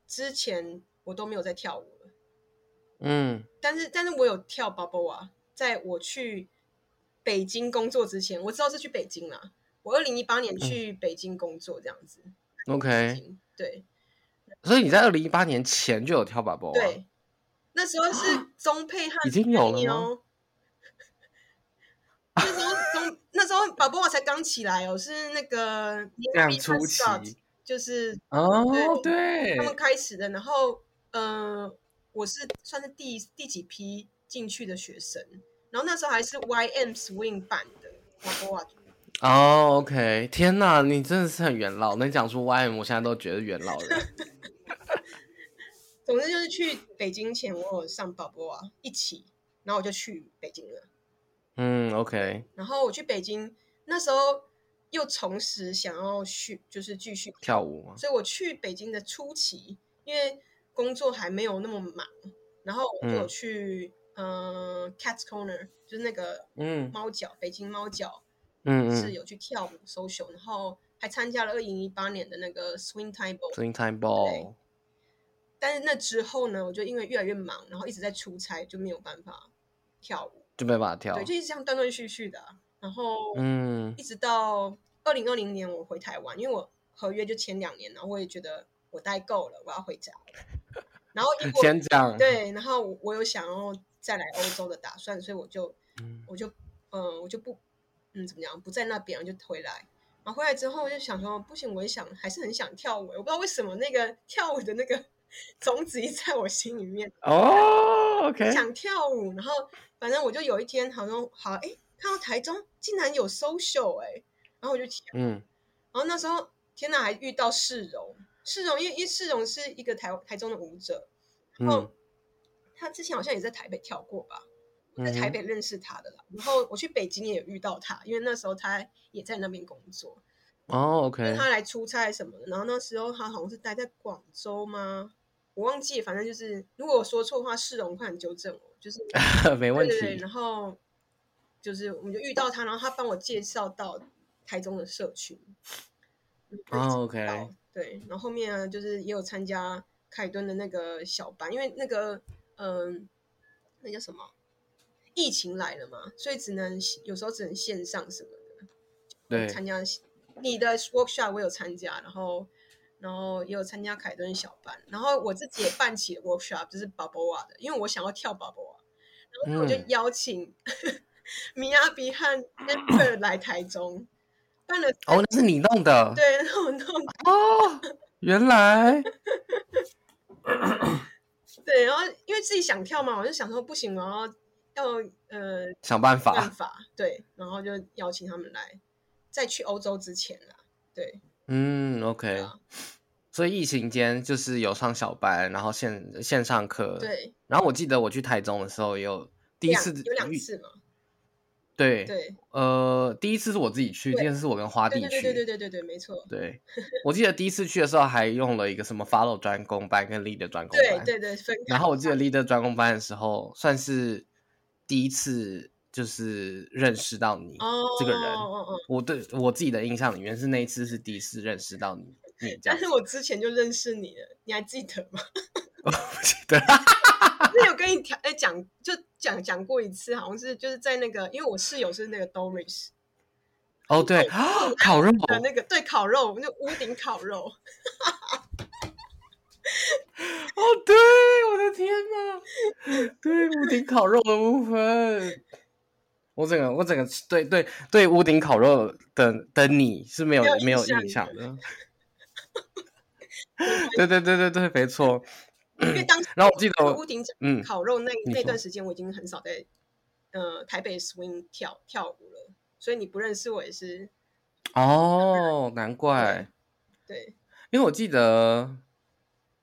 [SPEAKER 1] 之前我都没有在跳舞了。
[SPEAKER 2] 嗯，
[SPEAKER 1] 但是但是我有跳 bubble 啊，在我去北京工作之前，我知道是去北京啦。我二零一八年去北京工作这样子。
[SPEAKER 2] 嗯、OK，
[SPEAKER 1] 对。
[SPEAKER 2] 所以你在二零一八年前就有跳 bubble
[SPEAKER 1] 对，那时候是中配和
[SPEAKER 2] 已经有了吗？
[SPEAKER 1] 那时候中那时候 bubble 才刚起来哦，是那个
[SPEAKER 2] 这样初期，
[SPEAKER 1] 就是
[SPEAKER 2] 哦对，
[SPEAKER 1] 他们开始的。然后呃，我是算是第第几批进去的学生，然后那时候还是 YM Swing 版的 bubble。
[SPEAKER 2] 哦、oh，OK，天哪，你真的是很元老。能讲出 YM，我现在都觉得元老了。<laughs>
[SPEAKER 1] 总之就是去北京前，我有上宝宝啊一起，然后我就去北京了。
[SPEAKER 2] 嗯，OK。
[SPEAKER 1] 然后我去北京那时候又重拾想要去，就是继续
[SPEAKER 2] 跳舞嘛。
[SPEAKER 1] 所以我去北京的初期，因为工作还没有那么忙，然后我就去嗯、呃、Cat's Corner，就是那个嗯猫脚，北京猫脚，嗯是有去跳舞 social，然后还参加了二零一八年的那个 Swing Time Ball。
[SPEAKER 2] Swing Time Ball。
[SPEAKER 1] 但是那之后呢，我就因为越来越忙，然后一直在出差，就没有办法跳舞，
[SPEAKER 2] 就没办法跳，
[SPEAKER 1] 对，就一直这样断断续续的。然后，嗯，一直到二零二零年我回台湾，因为我合约就签两年，然后我也觉得我待够了，我要回家。然后
[SPEAKER 2] 先这样，
[SPEAKER 1] 对，然后我有想要再来欧洲的打算，所以我就，嗯、我就，嗯、呃，我就不，嗯，怎么样，不在那边，我就回来。然后回来之后，我就想说，不行，我也想，还是很想跳舞。我不知道为什么那个跳舞的那个。种子一直在我心里面
[SPEAKER 2] 哦、oh，OK，
[SPEAKER 1] 想跳舞，然后反正我就有一天好像好哎，看到台中竟然有 social 哎，然后我就跳，嗯，然后那时候天哪，还遇到世荣，世荣因为因为世荣是一个台台中的舞者，然后他之前好像也在台北跳过吧，我在台北认识他的啦，然后我去北京也有遇到他，因为那时候他也在那边工作，
[SPEAKER 2] 哦，OK，
[SPEAKER 1] 他来出差什么的，然后那时候他好像是待在广州吗？我忘记，反正就是，如果我说错的话，世荣快点纠正我。就是 <laughs>
[SPEAKER 2] 没问题。
[SPEAKER 1] 对对对，然后就是，我们就遇到他，然后他帮我介绍到台中的社群。
[SPEAKER 2] 哦，OK。
[SPEAKER 1] 对，然后后面呢，就是也有参加凯顿的那个小班，因为那个，嗯、呃，那叫什么？疫情来了嘛，所以只能有时候只能线上什么的。
[SPEAKER 2] 对，
[SPEAKER 1] 参加你的 workshop 我有参加，然后然后也有参加凯顿小班，然后我自己也办起了 workshop，就是 Balboa 的，因为我想要跳 Balboa，然后我就邀请 <laughs> 米亚比和 Amber 来台中办了。
[SPEAKER 2] 哦，那是你弄的？
[SPEAKER 1] 对，那我弄的。
[SPEAKER 2] 哦，原来。<laughs>
[SPEAKER 1] 对，然后因为自己想跳嘛，我就想说不行，然后要呃
[SPEAKER 2] 想办法，
[SPEAKER 1] 办法对，然后就邀请他们来，在去欧洲之前啦，对，
[SPEAKER 2] 嗯，OK，
[SPEAKER 1] 啊，
[SPEAKER 2] 所以疫情间就是有上小班，然后线线上课，
[SPEAKER 1] 对，
[SPEAKER 2] 然后我记得我去台中的时候有第一次，
[SPEAKER 1] 有两次嘛。
[SPEAKER 2] 对
[SPEAKER 1] 对，
[SPEAKER 2] 呃，第一次是我自己去，第二次是我跟花弟去。
[SPEAKER 1] 对对对对对对，没错。
[SPEAKER 2] 对，<laughs> 我记得第一次去的时候还用了一个什么 Follow 专攻班跟 Leader 专攻班。
[SPEAKER 1] 对对对。
[SPEAKER 2] 然后我记得 Leader 专攻班的时候，算是第一次就是认识到你这个人。我对我自己的印象里面是那一次是第一次认识到你，你。
[SPEAKER 1] 但是我之前就认识你了，你还记得吗？<laughs>
[SPEAKER 2] 我不记得。
[SPEAKER 1] 那有跟你讲哎讲就讲讲过一次，好像是就是在那个，因为我室友是那个 Doris。
[SPEAKER 2] 哦，对，烤肉
[SPEAKER 1] 的那个对烤肉，那屋顶烤肉。<laughs>
[SPEAKER 2] 哦，对，我的天哪！对屋顶烤肉的部分，我整个我整个对对对屋顶烤肉的的你是没有没有，印象的。<laughs> 对对对对对，没错。
[SPEAKER 1] 因为当时，
[SPEAKER 2] 然后我记得
[SPEAKER 1] 屋顶嗯烤肉那那段时间，我已经很少在呃台北 swing 跳跳舞了，所以你不认识我也是
[SPEAKER 2] 哦，难怪。
[SPEAKER 1] 对，因
[SPEAKER 2] 为我记得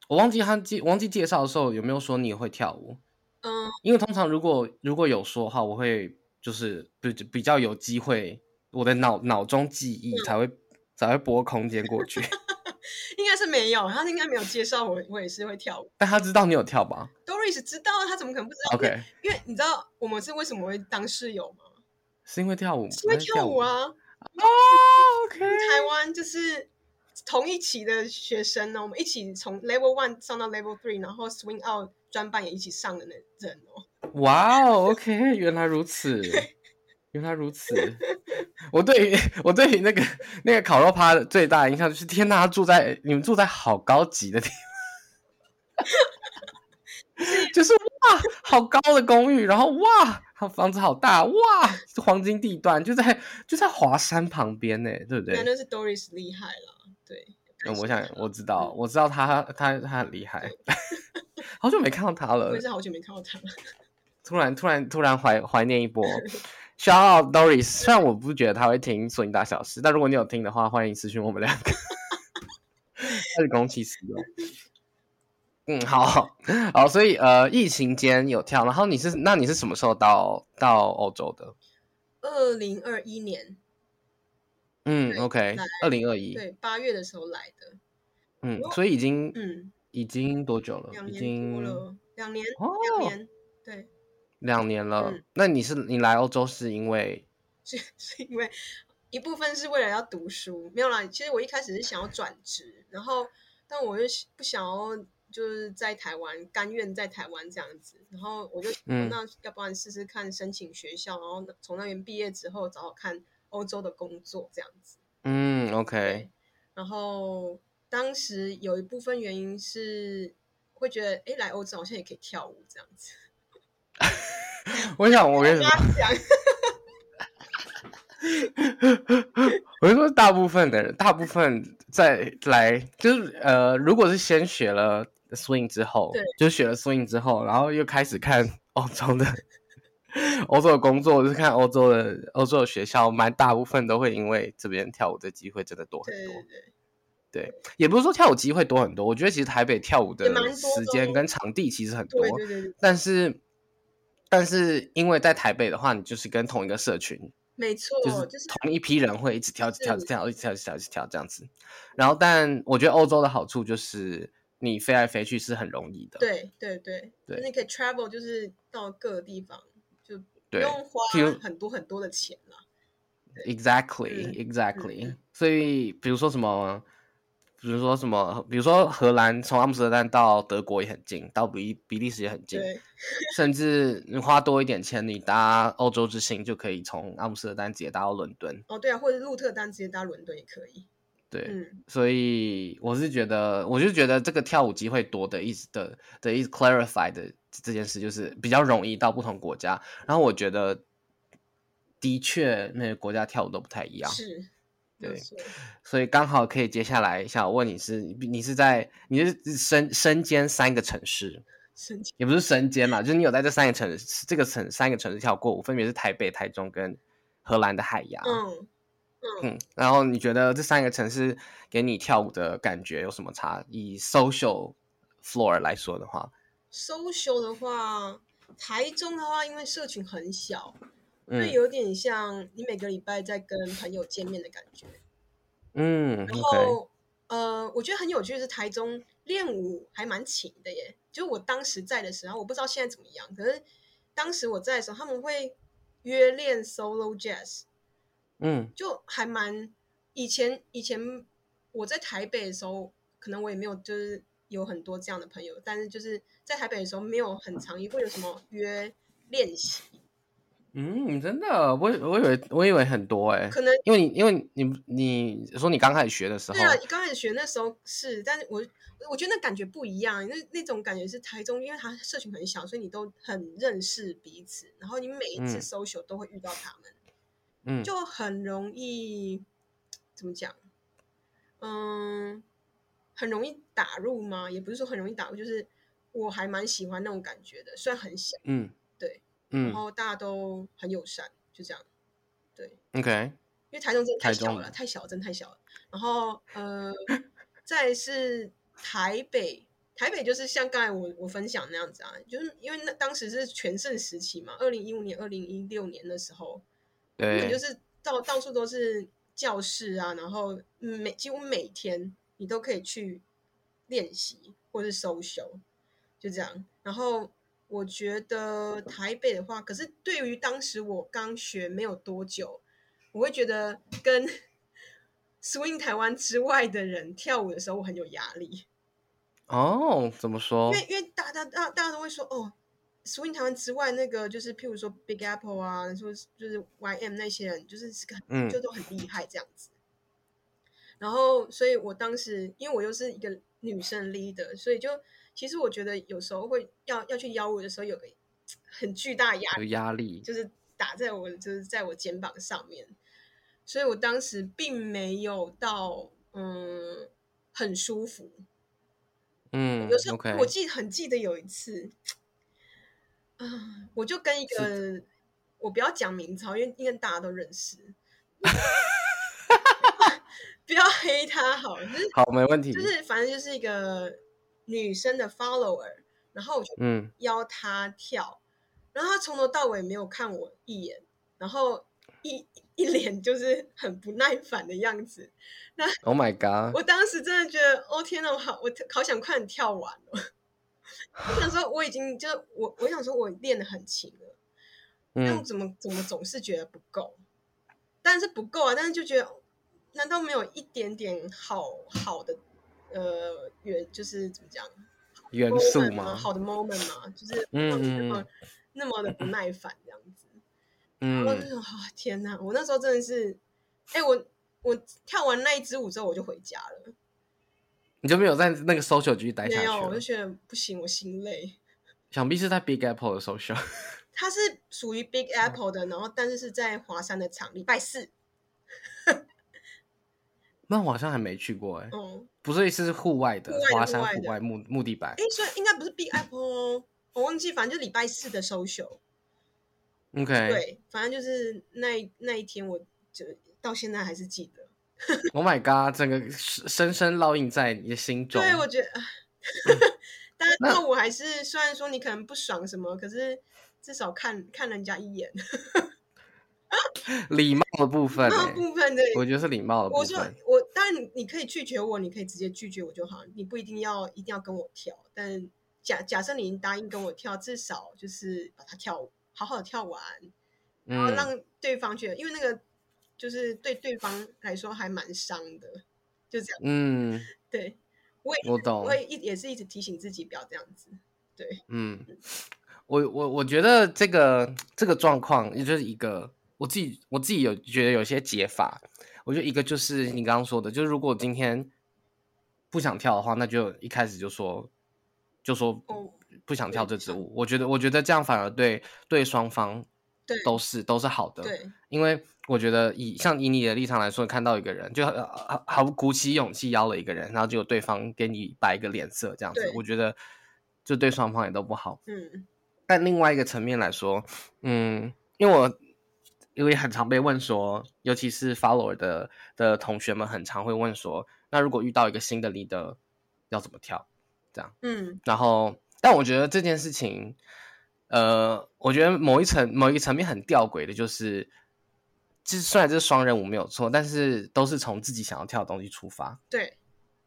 [SPEAKER 2] 我忘记他介忘记介绍的时候有没有说你也会跳舞，
[SPEAKER 1] 嗯，
[SPEAKER 2] 因为通常如果如果有说的话，我会就是比比较有机会，我的脑脑中记忆才会、嗯、才会拨空间过去。<laughs>
[SPEAKER 1] 应该是没有，他应该没有介绍我，我也是会跳舞。
[SPEAKER 2] 但他知道你有跳吧
[SPEAKER 1] ？Doris 知道，他怎么可能不知道
[SPEAKER 2] ？OK，
[SPEAKER 1] 因为你知道我们是为什么会当室友吗？
[SPEAKER 2] 是因为跳舞，
[SPEAKER 1] 是因为跳舞啊。
[SPEAKER 2] 哦，OK。
[SPEAKER 1] 台湾就是同一期的学生呢，我们一起从 Level One 上到 Level Three，然后 Swing Out 专班也一起上的那人哦。
[SPEAKER 2] 哇哦，<laughs> OK，原来如此。原来如此，我对于我对于那个那个烤肉趴的最大的印象就是，天哪，住在你们住在好高级的地方，<laughs> 就是哇，好高的公寓，然后哇，房子好大，哇，黄金地段就在就在华山旁边呢，对不对？
[SPEAKER 1] 那是 Doris 厉害了，对。
[SPEAKER 2] 嗯，我想我知道，我知道他他他很厉害，<laughs> 好久没看到他了，
[SPEAKER 1] 我也是好久没看到他了，
[SPEAKER 2] 突然突然突然怀怀念一波。<laughs> Shout out Doris，虽然我不觉得他会听《索尼大小事》，但如果你有听的话，欢迎私讯我们两个。<laughs> 开始公器私用。嗯，好好，所以呃，疫情间有跳，然后你是那你是什么时候到到欧洲的？
[SPEAKER 1] 二零二一年。
[SPEAKER 2] 嗯，OK，二零二一，
[SPEAKER 1] 对，八月的时候来的。
[SPEAKER 2] 嗯，所以已经
[SPEAKER 1] 嗯，
[SPEAKER 2] 已经多久了？
[SPEAKER 1] 两
[SPEAKER 2] 年经
[SPEAKER 1] 了，两年，
[SPEAKER 2] 哦，
[SPEAKER 1] 两年，对。
[SPEAKER 2] 两年了，
[SPEAKER 1] 嗯，
[SPEAKER 2] 那你是你来欧洲是因为 <laughs>
[SPEAKER 1] 是是因为一部分是为了要读书，没有啦。其实我一开始是想要转职，然后但我又不想要就是在台湾，甘愿在台湾这样子，然后我就嗯，那要不然试试看申请学校，然后从那边毕业之后找找看欧洲的工作这样子。
[SPEAKER 2] 嗯，OK。
[SPEAKER 1] 然后当时有一部分原因是会觉得，哎，来欧洲好像也可以跳舞这样子。<laughs>
[SPEAKER 2] 我想，我跟你说，<laughs> 我跟你说，大部分的人，大部分在来，就是呃，如果是先学了 swing 之后，
[SPEAKER 1] 对，
[SPEAKER 2] 就学了 swing 之后，然后又开始看 <laughs> 欧洲的欧洲的工作，就是看欧洲的欧洲的学校，蛮大部分都会因为这边跳舞的机会真的多很多。
[SPEAKER 1] 对，对，对。
[SPEAKER 2] 对，也不是说跳舞机会多很多，我觉得其实台北跳舞的时间跟场地其实很多，
[SPEAKER 1] 对对对对，
[SPEAKER 2] 但是。但是因为在台北的话，你就是跟同一个社群，
[SPEAKER 1] 没错，
[SPEAKER 2] 就是同一批人会一直跳，一直跳，一直跳，一直跳，一直跳，一直跳这样子。然后，但我觉得欧洲的好处就是你飞来飞去是很容易的。
[SPEAKER 1] 对对对，对，你可以 travel，就是到各个地方，就不用花很多很多的钱了。
[SPEAKER 2] Exactly, exactly。所以，比如说什么，比如说什么，比如说荷兰从阿姆斯特丹到德国也很近，到比比利时也很近，
[SPEAKER 1] 对
[SPEAKER 2] 甚至你花多一点钱，你搭欧洲之星就可以从阿姆斯特丹直接搭到伦敦。
[SPEAKER 1] 哦，对啊，或者鹿特丹直接搭伦敦也可以。
[SPEAKER 2] 对，
[SPEAKER 1] 嗯，
[SPEAKER 2] 所以我是觉得，我就觉得这个跳舞机会多的意思的的意思 clarify 的这件事，就是比较容易到不同国家。然后我觉得的确，那些国家跳舞都不太一样。
[SPEAKER 1] 是。
[SPEAKER 2] 对，所以刚好可以接下来想问你是你是在你是身身兼三个城市，
[SPEAKER 1] 身兼
[SPEAKER 2] 也不是身兼啦，就是你有在这三个城市这个城三个城市跳过舞，分别是台北、台中跟荷兰的海牙。
[SPEAKER 1] 嗯嗯，
[SPEAKER 2] 嗯，然后你觉得这三个城市给你跳舞的感觉有什么差？以 social floor 来说的话
[SPEAKER 1] ，social 的话，台中的话，因为社群很小。
[SPEAKER 2] 嗯、
[SPEAKER 1] 就有点像你每个礼拜在跟朋友见面的感觉，
[SPEAKER 2] 嗯，
[SPEAKER 1] 然后、okay. 呃，我觉得很有趣的是台中练舞还蛮勤的耶。就我当时在的时候，我不知道现在怎么样，可是当时我在的时候，他们会约练 solo jazz，
[SPEAKER 2] 嗯，
[SPEAKER 1] 就还蛮以前以前我在台北的时候，可能我也没有就是有很多这样的朋友，但是就是在台北的时候没有很常会有什么约练习。
[SPEAKER 2] 嗯，真的，我我以为我以为很多哎、欸，
[SPEAKER 1] 可能。
[SPEAKER 2] 因为你因为你你说你刚开始学的时候，
[SPEAKER 1] 对啊，你刚开始学那时候是，但是我我觉得那感觉不一样，那那种感觉是台中，因为它社群很小，所以你都很认识彼此，然后你每一次 social 都会遇到他们，<sniffs>
[SPEAKER 2] 嗯，
[SPEAKER 1] 就很容易怎么讲，嗯，很容易打入吗？也不是说很容易打入，就是我还蛮喜欢那种感觉的，虽然很小，
[SPEAKER 2] 嗯，
[SPEAKER 1] 对。
[SPEAKER 2] 嗯，
[SPEAKER 1] 然后大家都很友善，就这样，对
[SPEAKER 2] ，OK。
[SPEAKER 1] 因为台中真的太小了，太小了，真的太小了。然后呃，再是台北，台北就是像刚才我我分享那样子啊，就是因为那当时是全盛时期嘛，二零一五年、二零一六年的时候，对，就是到到处都是教室啊，然后每几乎每天你都可以去练习或是 social，就这样，然后。我觉得台北的话，可是对于当时我刚学没有多久，我会觉得跟 <laughs> swing 台湾之外的人跳舞的时候，我很有压力。
[SPEAKER 2] 哦，怎么说？
[SPEAKER 1] 因为因为大家大大家都会说，哦，swing 台湾之外那个就是譬如说 Big Apple 啊，说就是 YM 那些人，就是是个
[SPEAKER 2] 嗯，
[SPEAKER 1] 就都很厉害这样子。然后，所以我当时因为我又是一个女生 leader，所以就。其实我觉得有时候会要要去邀我的时候，有个很巨大压力，
[SPEAKER 2] 压力
[SPEAKER 1] 就是打在我就是在我肩膀上面，所以我当时并没有到嗯很舒服。
[SPEAKER 2] 嗯，
[SPEAKER 1] 有时候我记很记得有一次，啊，我就跟一个我不要讲名字，因为因为大家都认识 <laughs> <laughs> 不要黑他好，就是
[SPEAKER 2] 好没问题，
[SPEAKER 1] 就是反正就是一个。女生的 follower，然后我就邀她跳，嗯，然后她从头到尾没有看我一眼，然后一一脸就是很不耐烦的样子。那
[SPEAKER 2] Oh my God！
[SPEAKER 1] 我当时真的觉得，哦天呐，我好，我好想快点跳完了。<laughs> 我想说，我已经就是我，我想说我练的很勤了，但怎么怎么总是觉得不够，但是不够啊，但是就觉得，难道没有一点点好好的？呃，元就是怎么讲，
[SPEAKER 2] 元素吗？
[SPEAKER 1] 好的 moment 嘛，就是嗯那么、嗯、那么的不耐烦这样子。
[SPEAKER 2] 嗯，
[SPEAKER 1] 然后就说、哦、天哪，我那时候真的是，哎，我我跳完那一支舞之后我就回家了。
[SPEAKER 2] 你就没有在那个 social 继续待下去？
[SPEAKER 1] 没有，我就觉得不行，我心累。
[SPEAKER 2] 想必是在 Big Apple 的 social。
[SPEAKER 1] 它是属于 Big <laughs> Apple 的，然后但是是在华山的场，礼拜四。
[SPEAKER 2] 那我好像还没去过哎、欸，
[SPEAKER 1] 嗯，
[SPEAKER 2] 不是，是户外的华山
[SPEAKER 1] 户
[SPEAKER 2] 户外木木地板。
[SPEAKER 1] 哎，所以应该不是 Big Apple 哦，我忘记，反正就礼拜四的 social。
[SPEAKER 2] OK，
[SPEAKER 1] 对，反正就是那那一天，我就到现在还是记得。
[SPEAKER 2] Oh my god，整个深深烙印在你的心中。
[SPEAKER 1] 对，我觉得，但是跳舞还是虽然说你可能不爽什么，可是至少看看人家一眼。<laughs>
[SPEAKER 2] 礼貌的部分、欸，
[SPEAKER 1] 部分对，
[SPEAKER 2] 我觉得是礼貌的部分。
[SPEAKER 1] 我说我当然你可以拒绝我，你可以直接拒绝我就好，你不一定要一定要跟我跳。但假假设你已经答应跟我跳，至少就是把它跳好好的跳完，然后让对方觉得，嗯、因为那个就是对对方来说还蛮伤的，就这样。
[SPEAKER 2] 嗯，
[SPEAKER 1] 对，我也
[SPEAKER 2] 我懂，
[SPEAKER 1] 我也一也是一直提醒自己不要这样子。对，
[SPEAKER 2] 嗯，我我我觉得这个这个状况也就是一个我自己我自己有觉得有些解法。我觉得一个就是你刚刚说的，就是如果今天不想跳的话，那就一开始就说就说不想跳这支舞。我觉得我觉得这样反而对对双方都是都是好的。对，因为我觉得以像以你的立场来说，看到一个人就好好鼓起勇气邀了一个人，然后就有对方给你摆一个脸色这样子，我觉得就对双方也都不好。嗯，但另外一个层面来说，嗯，因为我。因为很常被问说，尤其是 follower 的的同学们，很常会问说，那如果遇到一个新的 leader，要怎么跳？这样，嗯，然后，但我觉得这件事情，呃，我觉得某一层某一个层面很吊诡的，就是，其实虽然这是双人舞没有错，但是都是从自己想要跳的东西出发。对，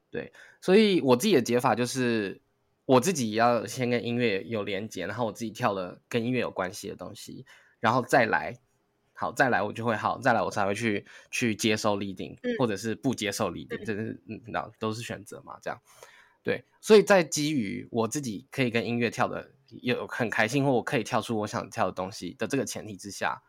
[SPEAKER 2] 对，所以我自己的解法就是，我自己要先跟音乐有连接，然后我自己跳了跟音乐有关系的东西，然后再来。好，再来我就会好，再来我才会去去接受 leading，嗯，或者是不接受 leading，这是嗯，那都是选择嘛，这样，对，所以在基于我自己可以跟音乐跳的有很开心，或我可以跳出我想跳的东西的这个前提之下，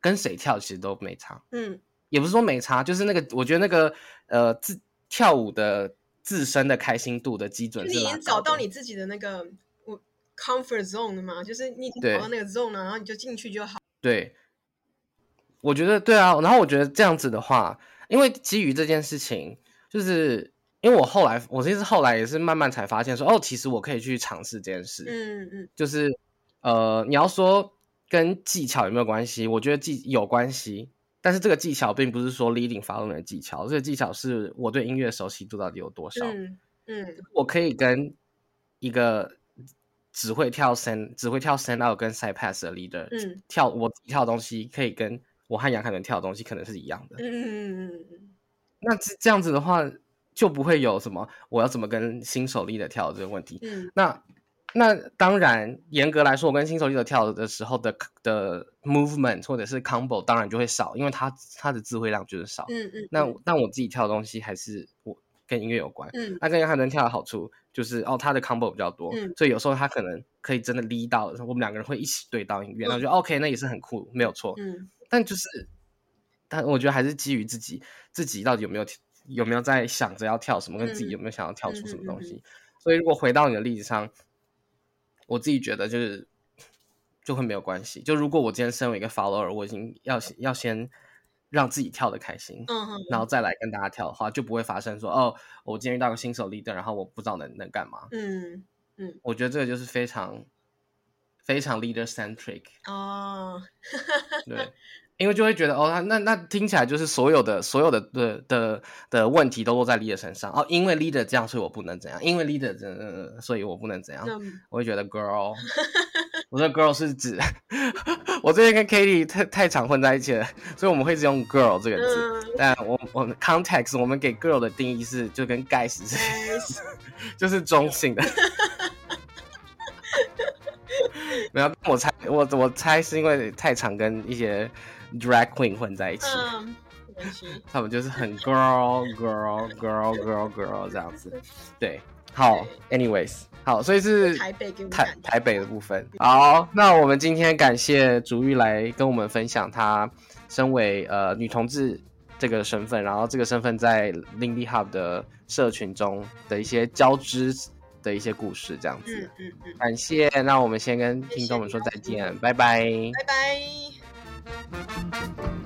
[SPEAKER 2] 跟谁跳其实都没差，嗯，也不是说没差，就是那个我觉得那个呃自跳舞的自身的开心度的基准是，你已经
[SPEAKER 1] 找到。你自己的那个我 comfort zone 了吗？就是你已经找到那个 zone 了，然后你就进去就好，
[SPEAKER 2] 对。我觉得对啊，然后我觉得这样子的话，因为基于这件事情，就是因为我后来，我其实后来也是慢慢才发现说，哦，其实我可以去尝试这件事。嗯嗯，就是呃，你要说跟技巧有没有关系？我觉得技有关系，但是这个技巧并不是说 leading following 的技巧，这个技巧是我对音乐熟悉度到底有多少。嗯嗯，我可以跟一个只会跳 stand 只会跳 stand out 跟 side pass 的 leader，嗯，跳我跳的东西可以跟。我和杨凯伦跳的东西可能是一样的，嗯，那这这样子的话就不会有什么我要怎么跟新手跳的这个问题，嗯，那那当然严格来说，我跟新手 leader 跳的时候的的 movement 或者是 combo 当然就会少，因为他他的智慧量就是少，嗯嗯，那但我自己跳的东西还是我跟音乐有关，嗯，那跟杨凯伦跳的好处就是哦，他的 combo 比较多，嗯，所以有时候他可能可以真的 lead 到，我们两个人会一起对到音乐，那我觉得 OK，那也是很酷，没有错，嗯。但就是，但我觉得还是基于自己，自己到底有没有有没有在想着要跳什么，跟自己有没有想要跳出什么东西。嗯嗯嗯嗯、所以如果回到你的例子上，我自己觉得就是就会没有关系。就如果我今天身为一个 follower，我已经要要先让自己跳的开心，嗯嗯，然后再来跟大家跳的话，就不会发生说哦，我今天遇到个新手 leader，然后我不知道能能干嘛。嗯嗯，我觉得这个就是非常非常 leader centric 哦，<laughs> 对。因为就会觉得哦，那那听起来就是所有的所有的的的的问题都落在 leader 身上哦，因为 leader 这样，所以我不能怎样，因为 leader 这样，所以我不能怎样。嗯、我会觉得 girl，<laughs> 我说 girl 是指 <laughs> 我最近跟 Katie 太太常混在一起了，所以我们会一直用 girl 这个字。嗯、但我我们 context 我们给 girl 的定义是就跟 guys 是 <laughs> 就是中性的。没有，我猜我我猜是因为太常跟一些。Drag Queen 混在一起，嗯，<laughs> 他们就是很 girl girl girl girl girl 这样子，对，好，anyways，好，所以是台北台台北的部分，好，那我们今天感谢竹玉来跟我们分享她身为呃女同志这个身份，然后这个身份在 Lindy Hop 的社群中的一些交织的一些故事，这样子，嗯嗯嗯，感谢，那我们先跟听众们说再见，拜拜，拜拜。Thank you.